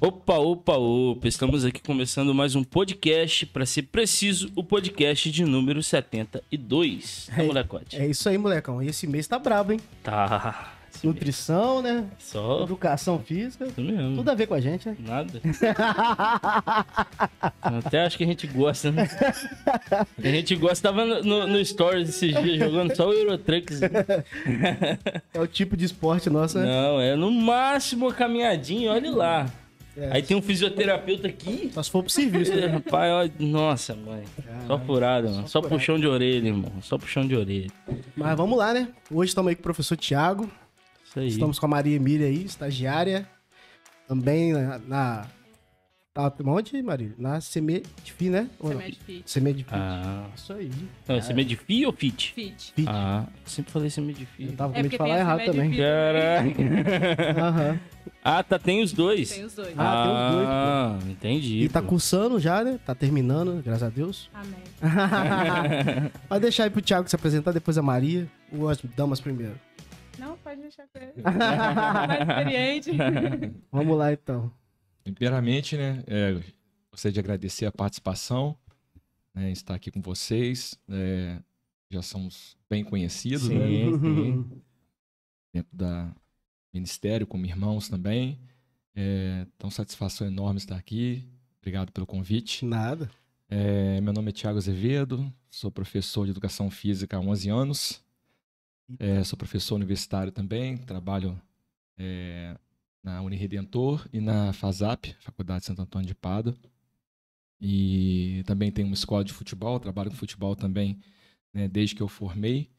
Opa, opa, opa! Estamos aqui começando mais um podcast, para ser preciso, o podcast de número 72. É, molecote? É isso aí, molecão. E esse mês tá brabo, hein? Tá. Nutrição, né? Só. Educação física. Isso mesmo. Tudo a ver com a gente, né? Nada. Até acho que a gente gosta, né? A gente gosta. Tava no, no Stories esses dias jogando só o Eurotrucks. É o tipo de esporte nosso, né? Não, é no máximo caminhadinha, olha lá. É. Aí tem um fisioterapeuta aqui. Só se for pro serviço, né? Rapaz, olha, nossa, mãe. só furada, mano. Só, só puxão de orelha, irmão. Só puxão de orelha. Mas vamos lá, né? Hoje estamos aí com o professor Tiago. Isso aí. Estamos com a Maria Emília aí, estagiária. Também na. na tá onde, Maria? Na Semedfi, né? Semedfi. Semedfi. Ah. Isso aí. Não, é Semedfi ou Fit? Fit. Fit. Ah, sempre falei Semedfi. Eu tava com É medo de falar errado também. Caraca. Aham. Ah, tá, tem os dois. Tem os dois. Ah, tem os dois, pô. Ah, entendi. E tá pô. cursando já, né? Tá terminando, graças a Deus. Amém. Vai deixar aí pro Thiago se apresentar, depois a Maria. Ou as damas primeiro. Não, pode deixar com ele. Mais experiente. Vamos lá, então. Primeiramente, né, é, gostaria de agradecer a participação, né, estar aqui com vocês. é, já somos bem conhecidos, né, Sim, sim. dentro da ministério, como irmãos também. É, então, satisfação enorme estar aqui. Obrigado pelo convite. Nada. É, meu nome é Tiago Azevedo, sou professor de educação física há 11 anos. É, sou professor universitário também, trabalho é, na Uniredentor e na FASAP, Faculdade de Santo Antônio de Pádua. E também tenho uma escola de futebol, trabalho com futebol também né, desde que eu formei,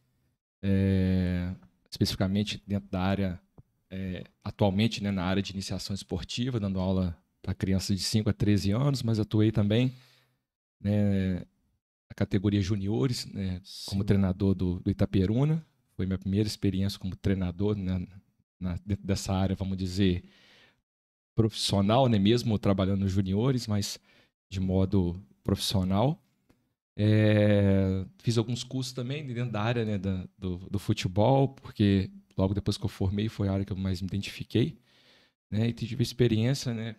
é, especificamente dentro da área, é, atualmente né, na área de iniciação esportiva, dando aula para crianças de 5 a 13 anos, mas atuei também né, na categoria juniores, né, como treinador do, do Itaperuna. Foi minha primeira experiência como treinador né, na- dentro dessa área, vamos dizer, profissional, né, mesmo trabalhando nos juniores, mas de modo profissional. É, fiz alguns cursos também dentro da área né, da- do, do futebol, porque logo depois que eu formei foi a área que eu mais me identifiquei. Né, e tive experiência né,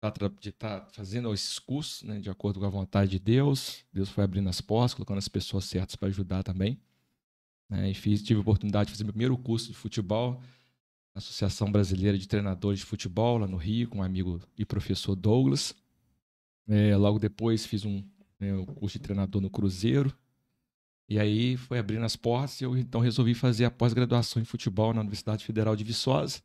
tá de estar fazendo esses cursos né, de acordo com a vontade de Deus. Deus foi abrindo as portas, colocando as pessoas certas para ajudar também. né, e fiz, tive a oportunidade de fazer meu primeiro curso de futebol Associação Brasileira de Treinadores de Futebol, lá no Rio, com um amigo e professor Douglas. É, logo depois fiz um, né, um curso de treinador no Cruzeiro. E aí foi abrindo as portas e eu então resolvi fazer a pós-graduação em futebol na Universidade Federal de Viçosa.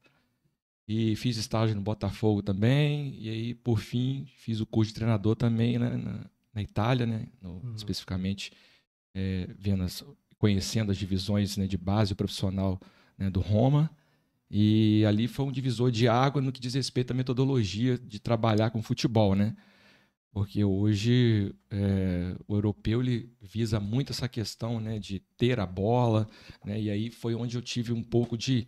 E fiz estágio no Botafogo também. E aí, por fim, fiz o curso de treinador também né, na, na Itália, né? no- Uhum. especificamente é, vendo as- conhecendo as divisões né, de base profissional né, do Roma. E ali foi um divisor de água no que diz respeito à metodologia de trabalhar com futebol, né? Porque hoje é, o europeu ele visa muito essa questão né, de ter a bola, né? E aí foi onde eu tive um pouco de,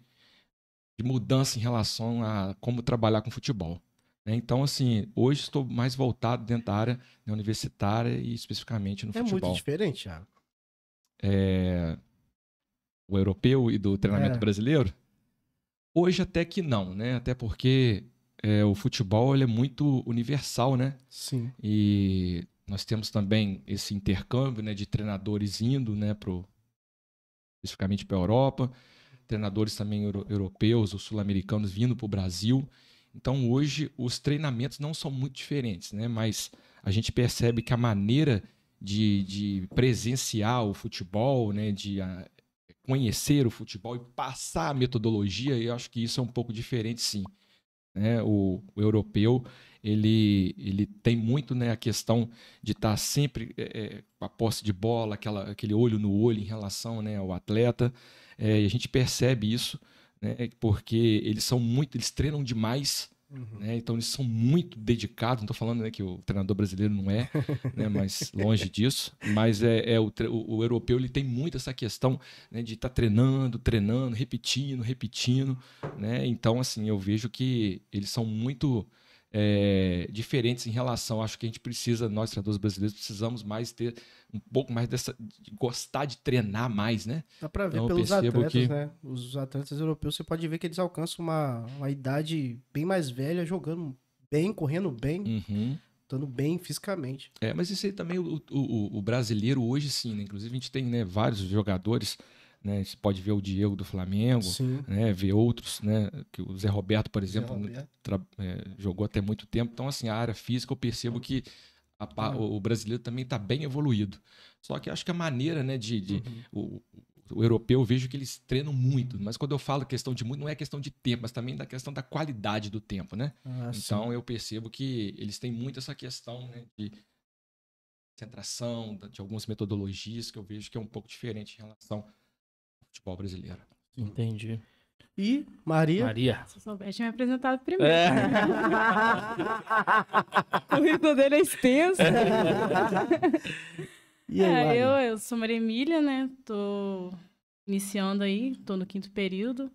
de mudança em relação a como trabalhar com futebol. né? Então, assim, hoje estou mais voltado dentro da área né, universitária e especificamente no É muito futebol. diferente, Thiago. É, o europeu e do treinamento É. brasileiro? Hoje até que não, né? Até porque é, o futebol ele é muito universal, né? Sim. E nós temos também esse intercâmbio né, de treinadores indo, né, pro, especificamente para a Europa, treinadores também euro- europeus ou sul-americanos vindo para o Brasil. Então hoje os treinamentos não são muito diferentes, né? Mas a gente percebe que a maneira de, de presenciar o futebol, né, de ah, conhecer o futebol e passar a metodologia, eu acho que isso é um pouco diferente, sim. Né? O, o europeu ele, ele tem muito né, a questão de estar sempre é, é, com a posse de bola, aquela, aquele olho no olho em relação né, ao atleta. É, e a gente percebe isso, né, porque eles são muito, eles treinam demais, Uhum. né, então eles são muito dedicados. Não estou falando né, que o treinador brasileiro não é, né, mas longe disso. Mas é, é o, o- o europeu ele tem muito essa questão né, de estar treinando, treinando, repetindo, repetindo. Né? Então, assim, eu vejo que eles são muito é, diferentes em relação. Acho que a gente precisa, nós treinadores brasileiros, precisamos mais ter um pouco mais dessa. De gostar de treinar mais, né? Dá pra ver Então, pelos atletas, que- né? Os atletas europeus, você pode ver que eles alcançam uma, uma idade bem mais velha jogando bem, correndo bem, Uhum. estando bem fisicamente. É, mas isso aí também, o, o, o brasileiro hoje sim, né? Inclusive a gente tem né, vários jogadores, né? Você pode ver o Diego do Flamengo, Sim. né? Ver outros, né? Que o Zé Roberto, por exemplo, Roberto. é, jogou até muito tempo. Então, assim, a área física eu percebo que a o, o brasileiro também está bem evoluído. Só que acho que a maneira, né, de, de- Uhum. o, o europeu, eu vejo que eles treinam muito. Mas quando eu falo questão de muito, não é questão de tempo, mas também da questão da qualidade do tempo, né? Ah, sim. Então eu percebo que eles têm muito essa questão né, de concentração, de algumas metodologias que eu vejo que é um pouco diferente em relação futebol brasileiro. Entendi. E Maria? Maria. Se eu soubesse, tinha me apresentado primeiro. É. O currículo dele é extenso. E aí, É, eu, eu sou Maria Emília, né? Tô iniciando aí, tô no quinto período.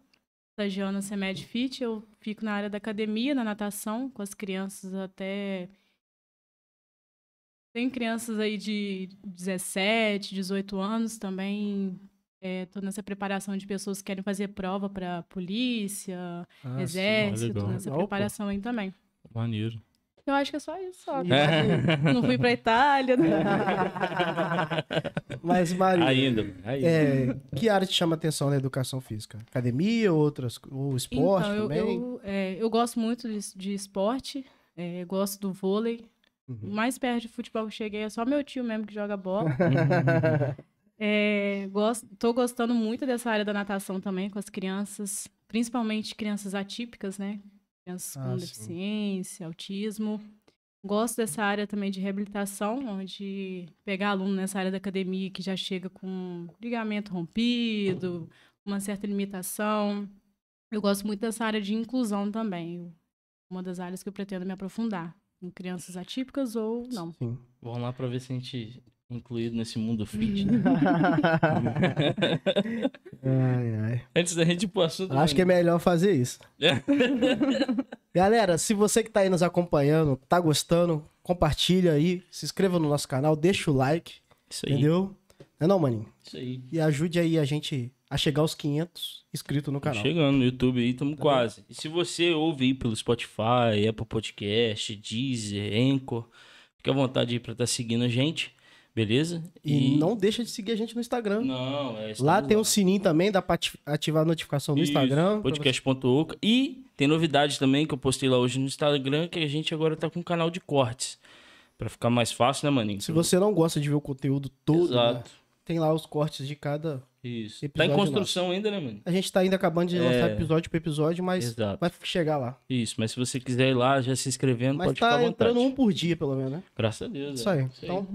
Estagiando na CEMED Fit, eu fico na área da academia, na natação, com as crianças até. Tem crianças aí de 17, 18 anos também. É, tô nessa preparação de pessoas que querem fazer prova para polícia, Ah, sim. exército, legal. nessa pô. preparação aí também. Maneiro. Eu acho que é só isso, só. É. Não fui pra Itália. né? Mas, Maria, Ainda. ainda. é, que área te chama atenção na educação física? Academia ou outras? Ou esporte então, eu, também? eu, é, eu gosto muito de, de esporte, é, gosto do vôlei. Uhum. O mais perto de futebol que eu cheguei é só meu tio mesmo que joga bola. É, gosto, tô gostando muito dessa área da natação também com as crianças, principalmente crianças atípicas, né? Crianças Ah, com sim. deficiência, autismo. Gosto dessa área também de reabilitação, onde pegar aluno nessa área da academia que já chega com ligamento rompido, uma certa limitação. Eu gosto muito dessa área de inclusão também, uma das áreas que eu pretendo me aprofundar, em crianças atípicas ou não. Sim. Vamos lá pra ver se a gente incluído nesse mundo fit. né? ai, ai. Antes da gente ir pro assunto. Acho que é melhor fazer isso. Galera, se você que tá aí nos acompanhando, tá gostando, compartilha aí, se inscreva no nosso canal, deixa o like, Isso aí. entendeu? Não é não, maninho? Isso aí. E ajude aí a gente a chegar aos 500 inscritos no Tá canal. chegando no YouTube aí, estamos Tá quase. E se você ouve aí pelo Spotify, Apple Podcast, Deezer, Anchor, fica à vontade aí pra estar seguindo a gente, beleza? E, não deixa de seguir a gente no Instagram. Não, é, Lá tem um sininho também, dá pra ati- ativar a notificação no Isso, Instagram. Podcast.oca. E tem novidade também que eu postei lá hoje no Instagram, que a gente agora tá com um canal de cortes. Pra ficar mais fácil, né, maninho? Se você não gosta de ver o conteúdo todo, né, tem lá os cortes de cada. Isso. Tá Episódio em construção ainda, né, mano? A gente tá ainda acabando de lançar É. episódio por episódio, mas Exato. vai chegar lá. Isso, mas se você quiser ir lá, já se inscrevendo, Mas pode ficar à tá vontade. entrando um por dia, pelo menos, né? Graças a Deus. Isso é. aí. Então,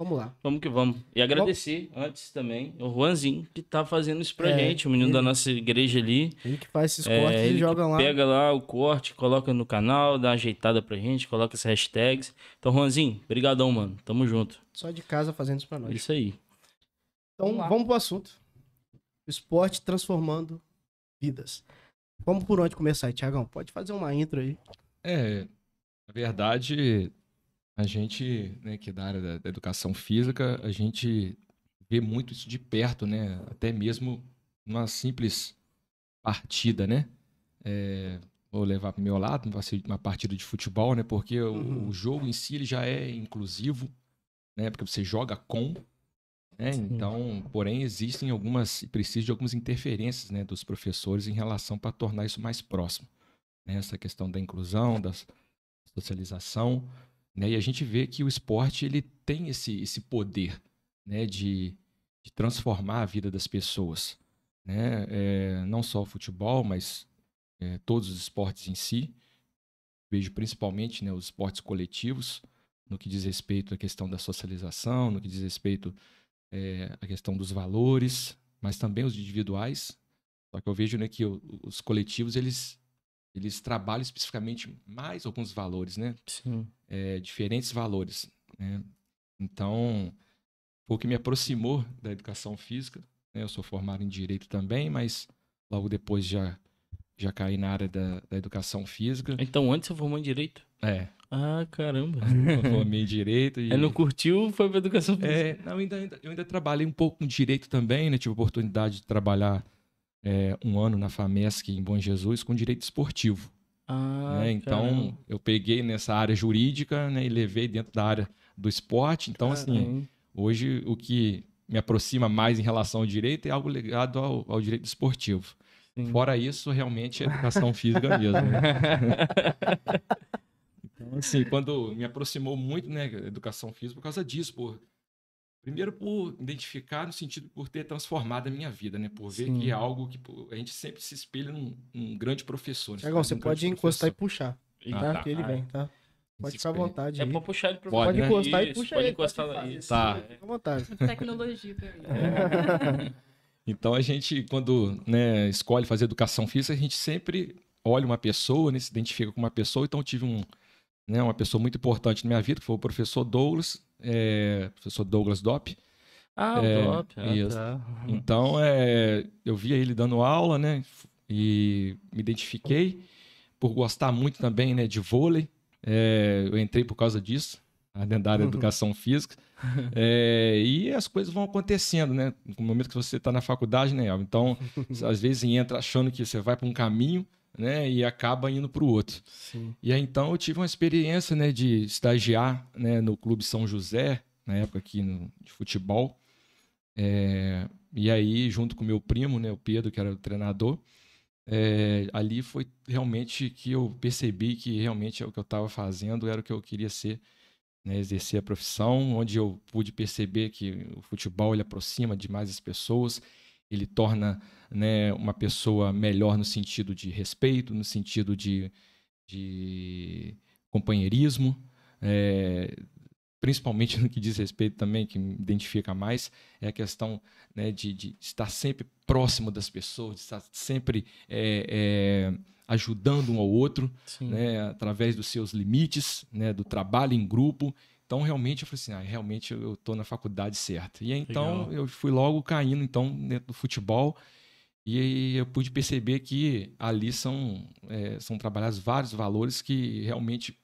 vamos lá. Vamos que vamos. E agradecer antes também o Juanzinho, que tá fazendo isso pra É, gente, o menino ele- da nossa igreja ali. Ele que faz esses É, cortes ele e joga lá. Pega lá o corte, coloca no canal, dá uma ajeitada pra gente, coloca as hashtags. Então, Juanzinho, brigadão, mano. Tamo junto. Só de casa fazendo isso pra nós. Isso aí. Então, Vamos lá. vamos pro assunto. Esporte transformando vidas. Vamos por onde começar aí, Tiagão? Pode fazer uma intro aí. É, na verdade, a gente, né, que é da área da, da educação física, a gente vê muito isso de perto, né? Até mesmo numa simples partida, né? É, vou levar para o meu lado, vai ser uma partida de futebol, né? Porque o- Uhum. o, jogo em si ele já é inclusivo, né? Porque você joga com, né? Então, porém, existem algumas, precisa de algumas interferências, né, dos professores em relação para tornar isso mais próximo né, essa questão da inclusão, da socialização, né, e a gente vê que o esporte ele tem esse, esse poder, né, de, de transformar a vida das pessoas, né, é, não só o futebol, mas é, todos os esportes em si, vejo principalmente, né, os esportes coletivos, no que diz respeito à questão da socialização, no que diz respeito é, à questão dos valores, mas também os individuais, só que eu vejo né, que os coletivos, eles eles trabalham especificamente mais alguns valores, né? Sim. É, diferentes valores, né? Então, foi o que me aproximou da educação física. né? Eu sou formado em Direito também, mas logo depois já, já caí na área da, da educação física. Então, antes você formou em Direito? É, Ah, caramba. eu formei em Direito e... Aí não curtiu, foi pra Educação Física. É, não, ainda, ainda- eu ainda trabalhei um pouco com direito também, né? Tive oportunidade de trabalhar é, um ano na FAMESC em Bom Jesus com direito esportivo. Ah, né? Então, caramba. eu peguei nessa área jurídica né, e levei dentro da área do esporte. Então, assim, Sim. hoje o que me aproxima mais em relação ao direito é algo ligado ao, ao direito esportivo. Sim. Fora isso, realmente é educação física mesmo. né? Então, assim, quando me aproximou muito, né, educação física por causa disso, por primeiro por identificar no sentido por ter transformado a minha vida, né, por ver Sim. que é algo que pô, a gente sempre se espelha num, num grande professor. né, Tiagão, num você grande pode encostar e professor. puxar, Ah, tá? tá. Que ele Ah, vem, tá? Pode ficar à vontade É pra puxar ele pro Pode, Pode né? encostar e Isso, puxa pode ele. encostar pode lá. fazer. Isso. Tá. É. Fica à vontade. Tecnologia pra ele. Então a gente, quando né, escolhe fazer educação física, a gente sempre olha uma pessoa, né, se identifica com uma pessoa. Então eu tive um, né, uma pessoa muito importante na minha vida, que foi o professor Douglas, é, professor Douglas Dopp. Ah, o É, DOP. Ah, isso. tá. Então é, eu via ele dando aula, né, e me identifiquei por gostar muito também, né, de vôlei. É, eu entrei por causa disso, dentro da área de educação física. É, e as coisas vão acontecendo, né? No momento que você está na faculdade, né? Então, às vezes entra achando que você vai para um caminho, né? E acaba indo para o outro. Sim. E aí, então, eu tive uma experiência, né? De estagiar né, no Clube São José, na época aqui no, de futebol. É, e aí, junto com meu primo, né? O Pedro, que era o treinador. é, ali foi realmente que eu percebi que realmente o que eu estava fazendo era o que eu queria ser né, exercer a profissão, onde eu pude perceber que o futebol ele aproxima demais as pessoas, ele torna né, uma pessoa melhor no sentido de respeito, no sentido de, de companheirismo, é, principalmente no que diz respeito também, que me identifica mais, é a questão né, de, de estar sempre próximo das pessoas, de estar sempre é, é, ajudando um ao outro, né, através dos seus limites, né, do trabalho em grupo. Então, realmente, eu falei assim, ah, realmente eu estou na faculdade certa. E então, Legal. eu fui logo caindo, então, dentro do futebol. E eu pude perceber que ali são, é, são trabalhados vários valores que realmente,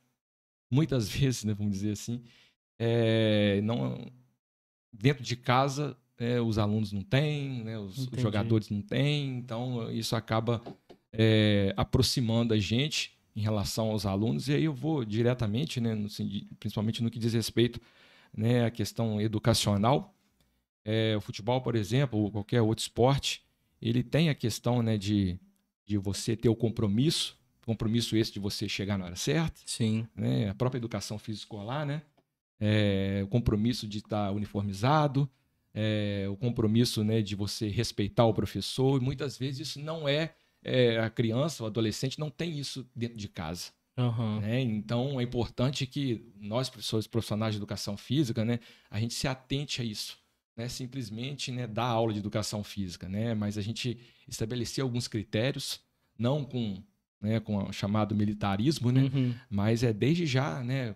muitas vezes, né, vamos dizer assim, é, não, dentro de casa, é, os alunos não têm, né, os, os Entendi. jogadores não têm. Então, isso acaba é, aproximando a gente em relação aos alunos, e aí eu vou diretamente, né, no principalmente no que diz respeito né, à questão educacional. É, o futebol, por exemplo, ou qualquer outro esporte, ele tem a questão né, de, de você ter o compromisso, compromisso esse de você chegar na hora certa, Sim. né, a própria educação física escolar, né, é, o compromisso de estar uniformizado, é, o compromisso né, de você respeitar o professor, e muitas vezes isso não é, é, a criança, o adolescente não tem isso dentro de casa. Aham. né? Então é importante que nós, professores profissionais de educação física, né, a gente se atente a isso. Né? Simplesmente né, dar aula de educação física, né? mas a gente estabelecer alguns critérios, não com, né, com o chamado militarismo, né? Uhum. mas é desde já né,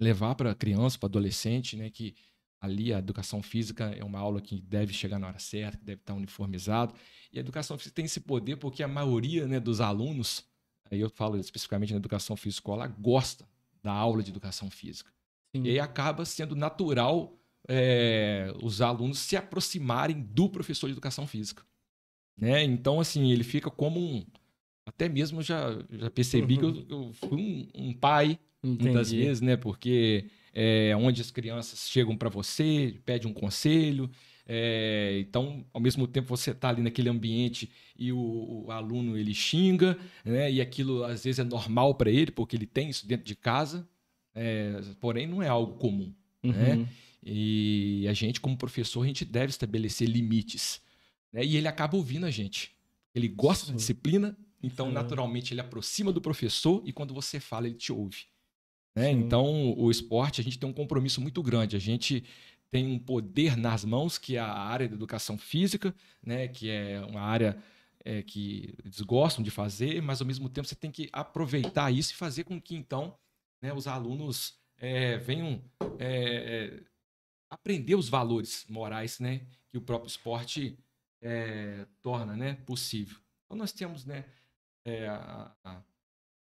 levar para criança, para adolescente, né, que ali a educação física é uma aula que deve chegar na hora certa, que deve estar uniformizado. E a educação física tem esse poder porque a maioria né, dos alunos, aí eu falo especificamente na educação física gosta da aula de educação física. Sim. E aí acaba sendo natural é, os alunos se aproximarem do professor de educação física. Né? Então, assim, ele fica como um. Até mesmo já, já percebi que eu, eu fui um, um pai muitas Entendi. vezes, né? Porque é onde as crianças chegam para você, pedem um conselho. É, então, ao mesmo tempo, você está ali naquele ambiente e o, o aluno ele xinga, né? E aquilo às vezes é normal para ele, porque ele tem isso dentro de casa. é, porém, não é algo comum. né? Uhum. E a gente, como professor, a gente deve estabelecer limites. né? E ele acaba ouvindo a gente. Ele gosta da Sim. disciplina, então, Sim. naturalmente, ele aproxima do professor e quando você fala, ele te ouve. né? Então, o esporte, a gente tem um compromisso muito grande. A gente tem um poder nas mãos, que é a área da educação física, né? que é uma área é, que eles gostam de fazer, mas, ao mesmo tempo, você tem que aproveitar isso e fazer com que, então, né, os alunos é, venham é, é, aprender os valores morais, né, que o próprio esporte é, torna, né, possível. Então nós temos, né, é, a, a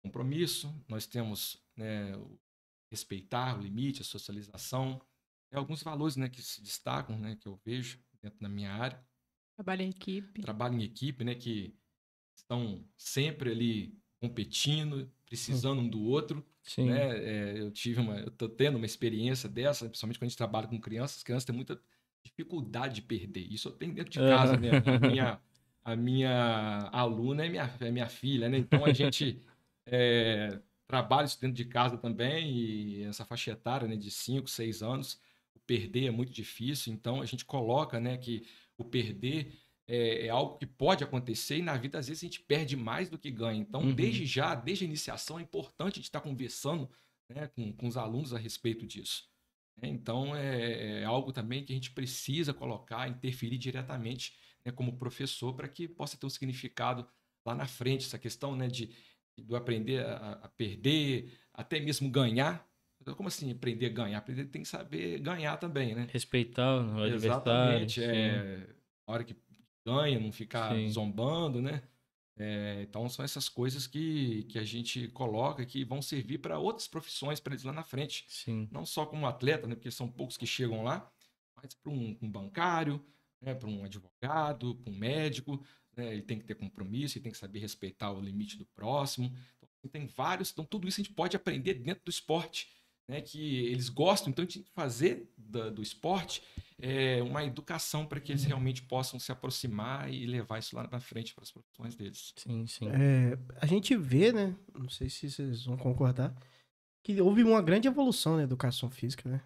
compromisso, nós temos, né, o respeitar o limite, a socialização, é alguns valores, né, que se destacam, né, que eu vejo dentro da minha área Trabalho em equipe. trabalho em equipe, né, que estão sempre ali competindo, precisando um do outro. Sim. Né? É, eu tive uma, eu tô tendo uma experiência dessa, principalmente quando a gente trabalha com crianças. As crianças têm muita dificuldade de perder. Isso eu tenho dentro de casa, Aham. né? A minha, a minha aluna é minha, é minha filha, né? Então a gente é, trabalha isso dentro de casa também e essa faixa etária, né, de 5, 6 anos, perder é muito difícil. Então a gente coloca, né, que o perder é, é algo que pode acontecer e na vida às vezes a gente perde mais do que ganha. Então, Uhum. desde já, desde a iniciação, é importante a gente estar conversando né, com, com os alunos a respeito disso. né? Então, é, é algo também que a gente precisa colocar, interferir diretamente né, como professor para que possa ter um significado lá na frente, essa questão né, de do aprender a, a perder, até mesmo ganhar. Como assim aprender a ganhar? Aprender tem que saber ganhar também, né? Respeitar o adversário. Exatamente. É, a hora que ganha, não ficar Sim. zombando, né? É, então são essas coisas que, que a gente coloca que vão servir para outras profissões para eles lá na frente. Sim. Não só como atleta, né? Porque são poucos que chegam lá, mas para um, um bancário, né? para um advogado, para um médico, né? Ele tem que ter compromisso, ele tem que saber respeitar o limite do próximo. Então, tem vários. Então, tudo isso a gente pode aprender dentro do esporte. Né, que eles gostam, então a gente tem que fazer da- do esporte é, uma educação para que eles realmente possam se aproximar e levar isso lá na frente para as profissões deles. Sim, sim. É, a gente vê, né? Não sei se vocês vão concordar, que houve uma grande evolução na educação física, né?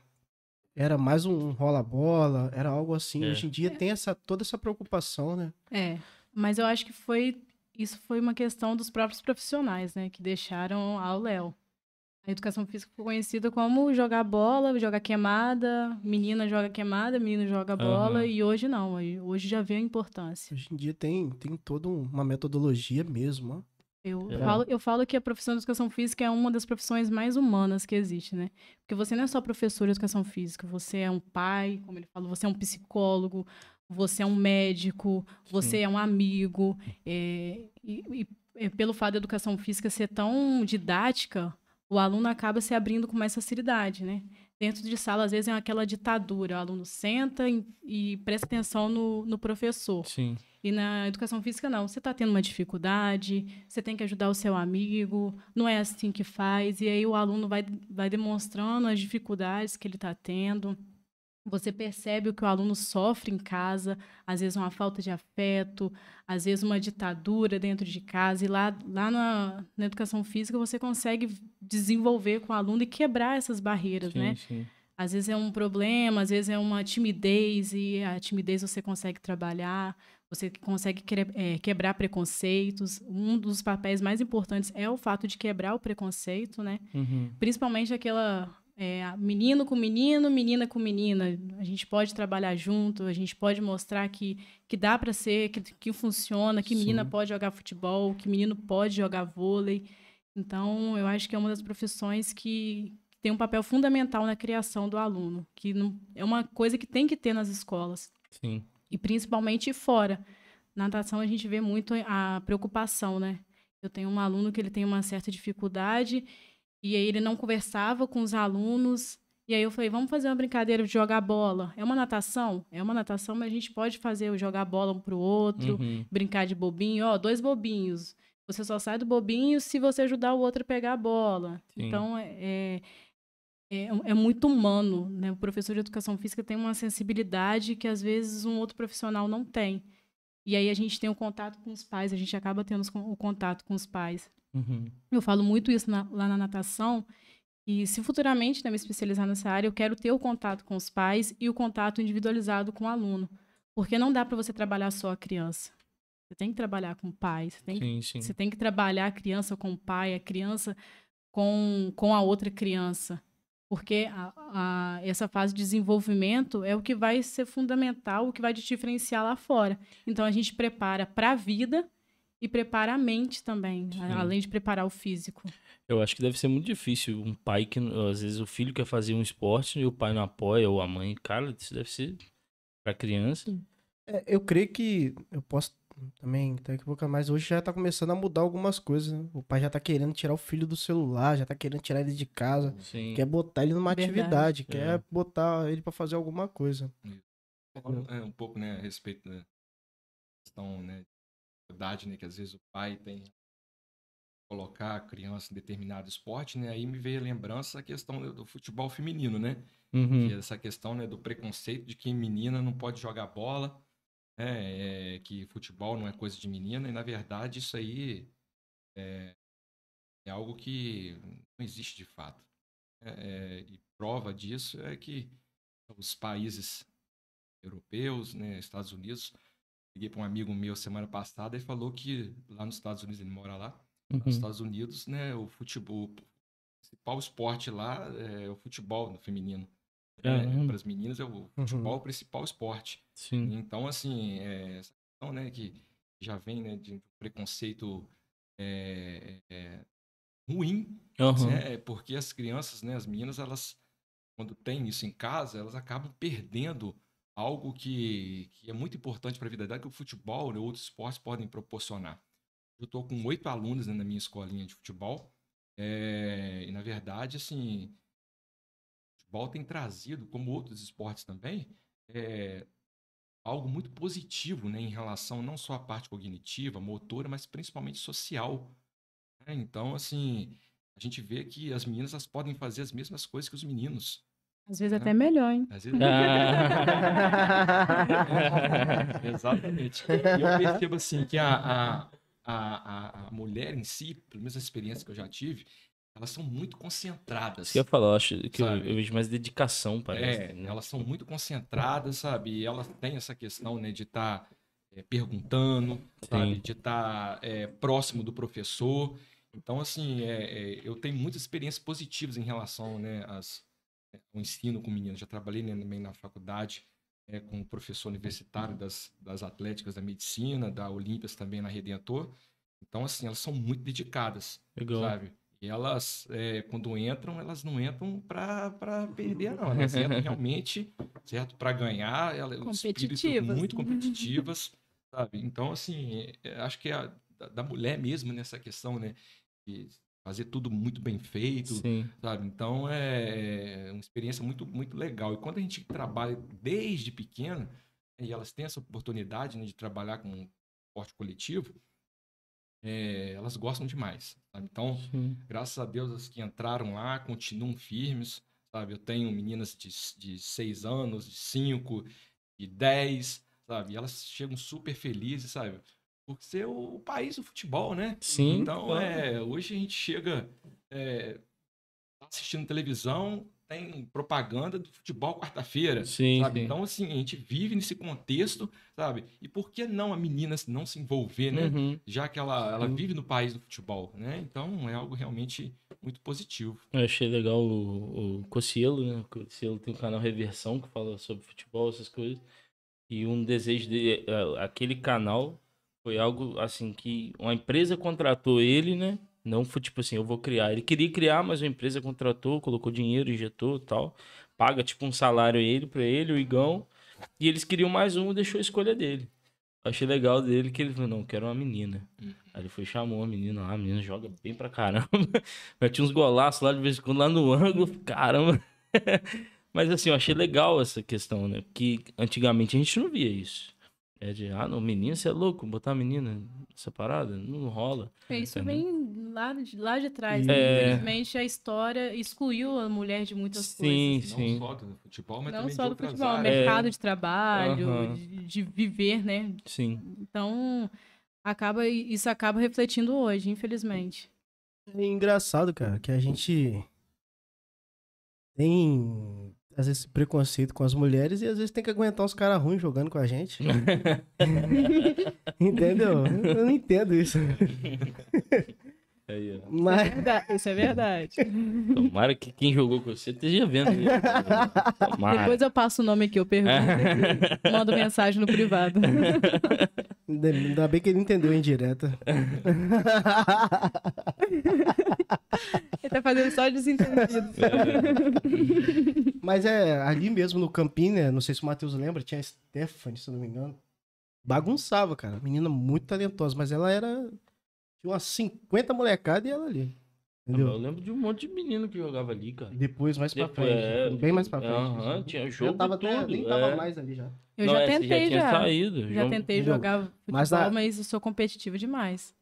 Era mais um rola-bola, era algo assim. É. Hoje em dia tem essa, toda essa preocupação, né? É, mas eu acho que foi isso foi uma questão dos próprios profissionais, né, que deixaram ao Léo. A educação física foi conhecida como jogar bola, jogar queimada, menina joga queimada, menino joga bola, Aham. e hoje não, hoje já vê a importância. Hoje em dia tem, tem toda uma metodologia mesmo, ó. Eu, É. falo, eu falo que a profissão de educação física é uma das profissões mais humanas que existe, né? Porque você não é só professor de educação física, você é um pai, como ele falou, você é um psicólogo, você é um médico, você é um amigo. é, e, e, é, pelo fato da educação física ser tão didática, o aluno acaba se abrindo com mais facilidade, né? Dentro de sala, às vezes, é aquela ditadura. O aluno senta e, e presta atenção no, no professor. Sim. E na educação física, não. Você está tendo uma dificuldade, você tem que ajudar o seu amigo, não é assim que faz. E aí o aluno vai, vai demonstrando as dificuldades que ele está tendo. Você percebe o que o aluno sofre em casa, às vezes uma falta de afeto, às vezes uma ditadura dentro de casa. E lá, lá na, na educação física você consegue desenvolver com o aluno e quebrar essas barreiras, sim, né? sim. Às vezes é um problema, às vezes é uma timidez, e a timidez você consegue trabalhar, você consegue é, quebrar preconceitos. Um dos papéis mais importantes é o fato de quebrar o preconceito, né? Uhum. Principalmente aquela é, menino com menino, menina com menina. A gente pode trabalhar junto, a gente pode mostrar que, que dá para ser, que, que funciona, que menina Sim. pode jogar futebol, que menino pode jogar vôlei. Então, eu acho que é uma das profissões que tem um papel fundamental na criação do aluno, que não, é uma coisa que tem que ter nas escolas Sim. e principalmente fora. Na natação a gente vê muito a preocupação, né? Eu tenho um aluno que ele tem uma certa dificuldade e aí ele não conversava com os alunos. E aí eu falei, vamos fazer uma brincadeira de jogar bola. É uma natação? É uma natação, mas a gente pode fazer o jogar bola um pro outro, Uhum. brincar de bobinho. Ó, dois bobinhos. Você só sai do bobinho se você ajudar o outro a pegar a bola. Sim. Então, é, é, é muito humano, né? O professor de educação física tem uma sensibilidade que às vezes um outro profissional não tem. E aí a gente tem o contato com os pais, a gente acaba tendo o contato com os pais. Uhum. Eu falo muito isso na- lá na natação. E se futuramente né, me especializar nessa área, eu quero ter o contato com os pais e o contato individualizado com o aluno. Porque não dá para você trabalhar só a criança. Você tem que trabalhar com o pai, você tem que Sim, sim. você tem que trabalhar a criança com o pai, a criança com, com a outra criança. Porque a, a- essa fase de desenvolvimento é o que vai ser fundamental, o que vai te diferenciar lá fora. Então a gente prepara para a vida e prepara a mente também, Sim. a- além de preparar o físico. Eu acho que deve ser muito difícil um pai que, às vezes, o filho quer fazer um esporte e o pai não apoia, ou a mãe. Cara, isso deve ser pra criança. É, eu creio que eu posso também estar equivocado, mas hoje já tá começando a mudar algumas coisas. né? O pai já tá querendo tirar o filho do celular, já tá querendo tirar ele de casa, Sim. quer botar ele numa Verdade. atividade, É. quer botar ele pra fazer alguma coisa. Falando, é, um pouco, né, a respeito da questão, né, de idade, né, que às vezes o pai tem colocar a criança em determinado esporte, né? Aí me veio a lembrança a questão do, futebol feminino, né? Uhum. Que essa questão né, do preconceito de que menina não pode jogar bola, né? é, que futebol não é coisa de menina, e na verdade isso aí é, é algo que não existe de fato. É, é, e prova disso é que os países europeus, né, Estados Unidos, liguei para um amigo meu semana passada e falou que lá nos Estados Unidos, ele mora lá, nos Uhum. Estados Unidos, né, o futebol, o principal esporte lá é o futebol feminino. Caramba. Para as meninas é o futebol o principal esporte. Sim. Então, assim, é, essa questão, né, que já vem, né, de um preconceito é, é, ruim, Aham. né, porque as crianças, né, as meninas, elas, quando têm isso em casa, elas acabam perdendo algo que, que é muito importante para a vida dela, que o futebol e outros esportes podem proporcionar. Eu estou com oito alunos né, na minha escolinha de futebol, é, e na verdade, assim, o futebol tem trazido, como outros esportes também, é, algo muito positivo né, em relação não só à parte cognitiva, motora, mas principalmente social. né? Então, assim, a gente vê que as meninas elas podem fazer as mesmas coisas que os meninos. Às vezes até melhor, hein? Às vezes... Ah. Exatamente. E eu percebo assim que a, a, a, a- mulher em si, pelo menos a experiência que eu já tive, elas são muito concentradas. Que eu falar, eu acho que eu, eu vejo mais dedicação, parece. É, né? elas são muito concentradas, sabe? E elas têm essa questão, né, de estar perguntando, sabe? De estar próximo do professor. Então, assim, é, é, eu tenho muitas experiências positivas em relação, né, às, ao ensino com meninos. Já trabalhei né, também na faculdade é, com professor universitário das, das atléticas da medicina, da Olímpias também na Redentor. Então, assim, elas são muito dedicadas Legal. sabe? E elas, é, quando entram, elas não entram para perder, não. Elas entram realmente, certo? Para ganhar, ela, o espírito Competitivas. muito competitivas, sabe? Então, assim, é, acho que é a, da, da mulher mesmo nessa questão, né? De fazer tudo muito bem feito, Sim. sabe? Então, é uma experiência muito, muito legal. E quando a gente trabalha desde pequeno, e elas têm essa oportunidade né, de trabalhar com esporte coletivo, é, elas gostam demais. sabe? Então, Sim. graças a Deus, as que entraram lá continuam firmes, sabe? Eu tenho meninas de, de 6 anos, de 5, de 10, sabe? E elas chegam super felizes, sabe? Por ser o, o país do futebol, né? Sim. Então, claro. é, hoje a gente chega é, tá assistindo televisão, tem propaganda do futebol quarta-feira, Sim, sabe? sim. Então, assim, a gente vive nesse contexto, sabe? E por que não a menina não se envolver, né? Uhum. Já que ela, ela vive no país do futebol, né? Então, é algo realmente muito positivo. Eu achei legal o, o Cocielo, né? O Cocielo tem um canal Reversão que fala sobre futebol, essas coisas. E um desejo dele, é, aquele canal foi algo assim que uma empresa contratou ele, né? Não foi tipo assim, eu vou criar. Ele queria criar, mas a empresa contratou, colocou dinheiro, injetou e tal. Paga tipo um salário ele pra ele, o Igão. E eles queriam mais um, deixou a escolha dele. Achei legal dele que ele falou, não, quero uma menina. Uhum. Aí ele foi chamou a menina lá, a menina joga bem pra caramba. Mete uns golaços lá de vez em quando lá no ângulo, caramba. Mas assim, eu achei legal essa questão, né? Porque antigamente a gente não via isso. É de, ah, não, menina, você é louco, botar a menina nessa parada? Não rola. Isso Entendeu? vem lá de, lá de trás. É. né? Infelizmente, a história excluiu a mulher de muitas Sim, coisas. sim. Não só do futebol, mas Não também só de do futebol, áreas. mercado de trabalho, de, de viver, né? Sim. Então, acaba, isso acaba refletindo hoje, infelizmente. É engraçado, cara, que a gente tem às vezes esse preconceito com as mulheres e às vezes tem que aguentar uns caras ruins jogando com a gente. Entendeu? Eu não entendo isso. Aí, ó. Mas Isso é verdade. Tomara que quem jogou com você esteja vendo isso. Tomara. Depois eu passo o nome aqui, eu pergunto. e mando mensagem no privado. ainda bem que ele entendeu a indireta. Ele tá fazendo só desentendido. Mas é ali mesmo no campinho, né? Não sei se o Matheus lembra, tinha a Stephanie, se eu não me engano. Bagunçava, cara. Menina muito talentosa, mas ela era. Tinha umas 50 molecadas e ela ali. Eu Entendeu? lembro de um monte de menino que jogava ali, cara. Depois, mais pra Depois, frente. é, bem mais pra frente. aham, tinha jogo Já tava e até, tudo, nem tava é. mais ali já. Eu Não, já é, você tentei, tinha já. saído. Já tentei jogar futebol, Mas mas, a- eu sou competitiva demais.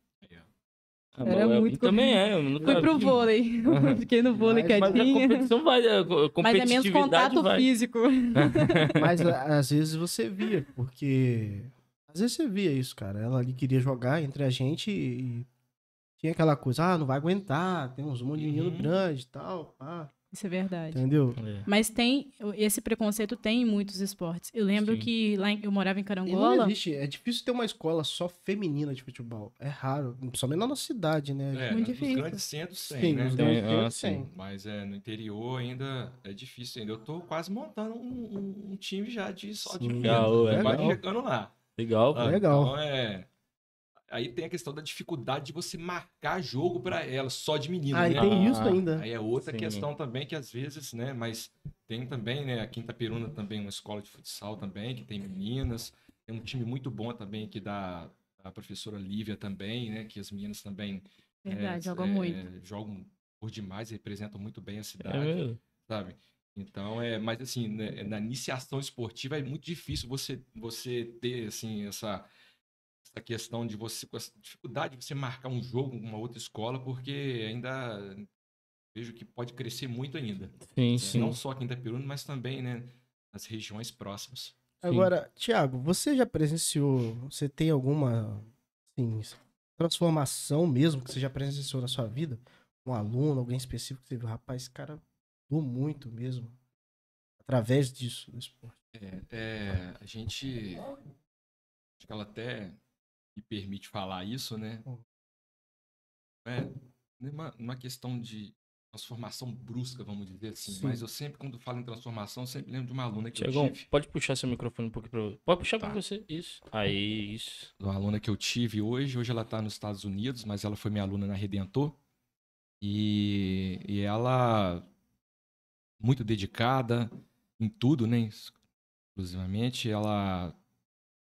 Ah, Era mas muito também é. Eu nunca Fui pro vi. vôlei. Fiquei no vôlei Mas- Mas a quietinha. competição vai, a Mas é menos contato vai. físico. Mas às vezes você via, porque. Às vezes você via isso, cara. Ela ali queria jogar entre a gente e. Tinha aquela coisa, ah, não vai aguentar, tem uns monte de menino Uhum. grande e tal, pá. Isso é verdade. Entendeu? É. Mas tem, esse preconceito tem em muitos esportes. Eu lembro Sim. que lá em- eu morava em E não Carangola. existe, é difícil ter uma escola só feminina de futebol. É raro, principalmente na nossa cidade, né? É, Muito nos difícil. grandes centros tem, Sim, né? nos Tem, grandes ah, centros sim. tem. Mas é, no interior ainda é difícil ainda. Eu tô quase montando um, um- um time já de só de Sim. é Tô quase legal. chegando lá. Legal, sabe? Legal. Então é. Aí tem a questão da dificuldade de você marcar jogo pra elas, só de menino, Ah, e né? tem isso Ah, ainda. Aí é outra Sim. questão também que às vezes, né? Mas tem também, né? A Quinta Peruna também, uma escola de futsal também, que tem meninas. Tem um time muito bom também aqui da, da professora Lívia também, né? Que as meninas também Verdade, é, joga é, muito. Jogam por demais, representam muito bem a É cidade, mesmo. sabe? Então, é, mas assim, né, na iniciação esportiva é muito difícil você, você ter, assim, essa, essa questão de você, com essa dificuldade de você marcar um jogo com uma outra escola, porque ainda vejo que pode crescer muito ainda. Sim, sim. Não só aqui em Itaperuna, mas também, né, nas regiões próximas. Agora, Thiago, você já presenciou, você tem alguma assim, transformação mesmo que você já presenciou na sua vida? Um aluno, alguém específico que você viu, rapaz, esse cara mudou muito mesmo. Através disso, do esporte. É, é, a gente. Acho que ela até me permite falar isso, né? Hum. É, numa, numa questão de transformação brusca, vamos dizer assim. Sim. Mas eu sempre, quando falo em transformação, eu sempre lembro de uma aluna que Tiagão, eu tive. pode puxar seu microfone um pouquinho pra eu. Pode puxar Tá. pra você. Isso. Aí, isso. Uma aluna que eu tive hoje. Hoje ela está nos Estados Unidos, mas ela foi minha aluna na Redentor. E, e ela, muito dedicada em tudo, né? Exclusivamente, ela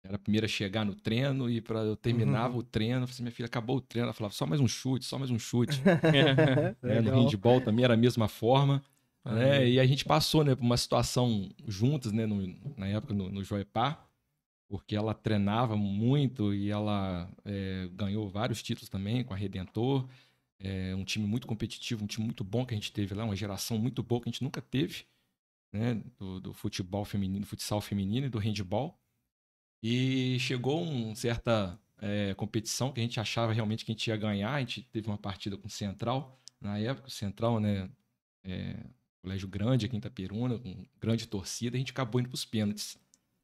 era a primeira a chegar no treino e para eu terminava o treino, eu falei assim, minha filha, acabou o treino. Ela falava, só mais um chute, só mais um chute. né? No handball também era a mesma forma. né? Aí. E a gente passou né, por uma situação juntas, né, no- na época no, no Joepar, porque ela treinava muito e ela é, ganhou vários títulos também com a Redentor. É um time muito competitivo, um time muito bom que a gente teve lá, uma geração muito boa que a gente nunca teve, né, do, do futebol feminino, do futsal feminino e do handball. E chegou uma certa é, competição que a gente achava realmente que a gente ia ganhar. A gente teve uma partida com o Central, na época, o Central, né, é, colégio grande aqui em Itaperuna, com grande torcida, a gente acabou indo para os pênaltis.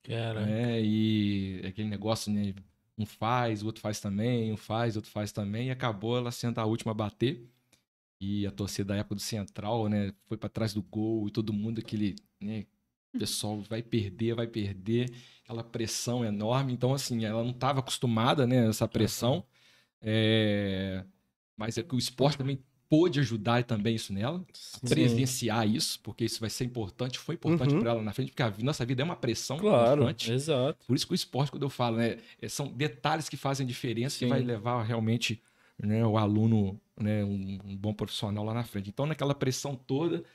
Cara. É, e aquele negócio, né? Um faz, o outro faz também, um faz, outro faz também, e acabou ela sendo a última a bater. E a torcida da época do Central, né? Foi para trás do gol e todo mundo aquele, né? O pessoal vai perder, vai perder, aquela pressão enorme. Então, assim, ela não estava acostumada, né? Essa pressão. É, Mas é que o esporte também pôde ajudar também isso nela Sim. presenciar isso, porque isso vai ser importante, foi importante Uhum. para ela na frente, porque a nossa vida é uma pressão Claro, constante. exato. Por isso que o esporte, quando eu falo, né, é, são detalhes que fazem diferença Sim. que vai levar realmente né, o aluno, né, um, um bom profissional lá na frente. Então, naquela pressão toda,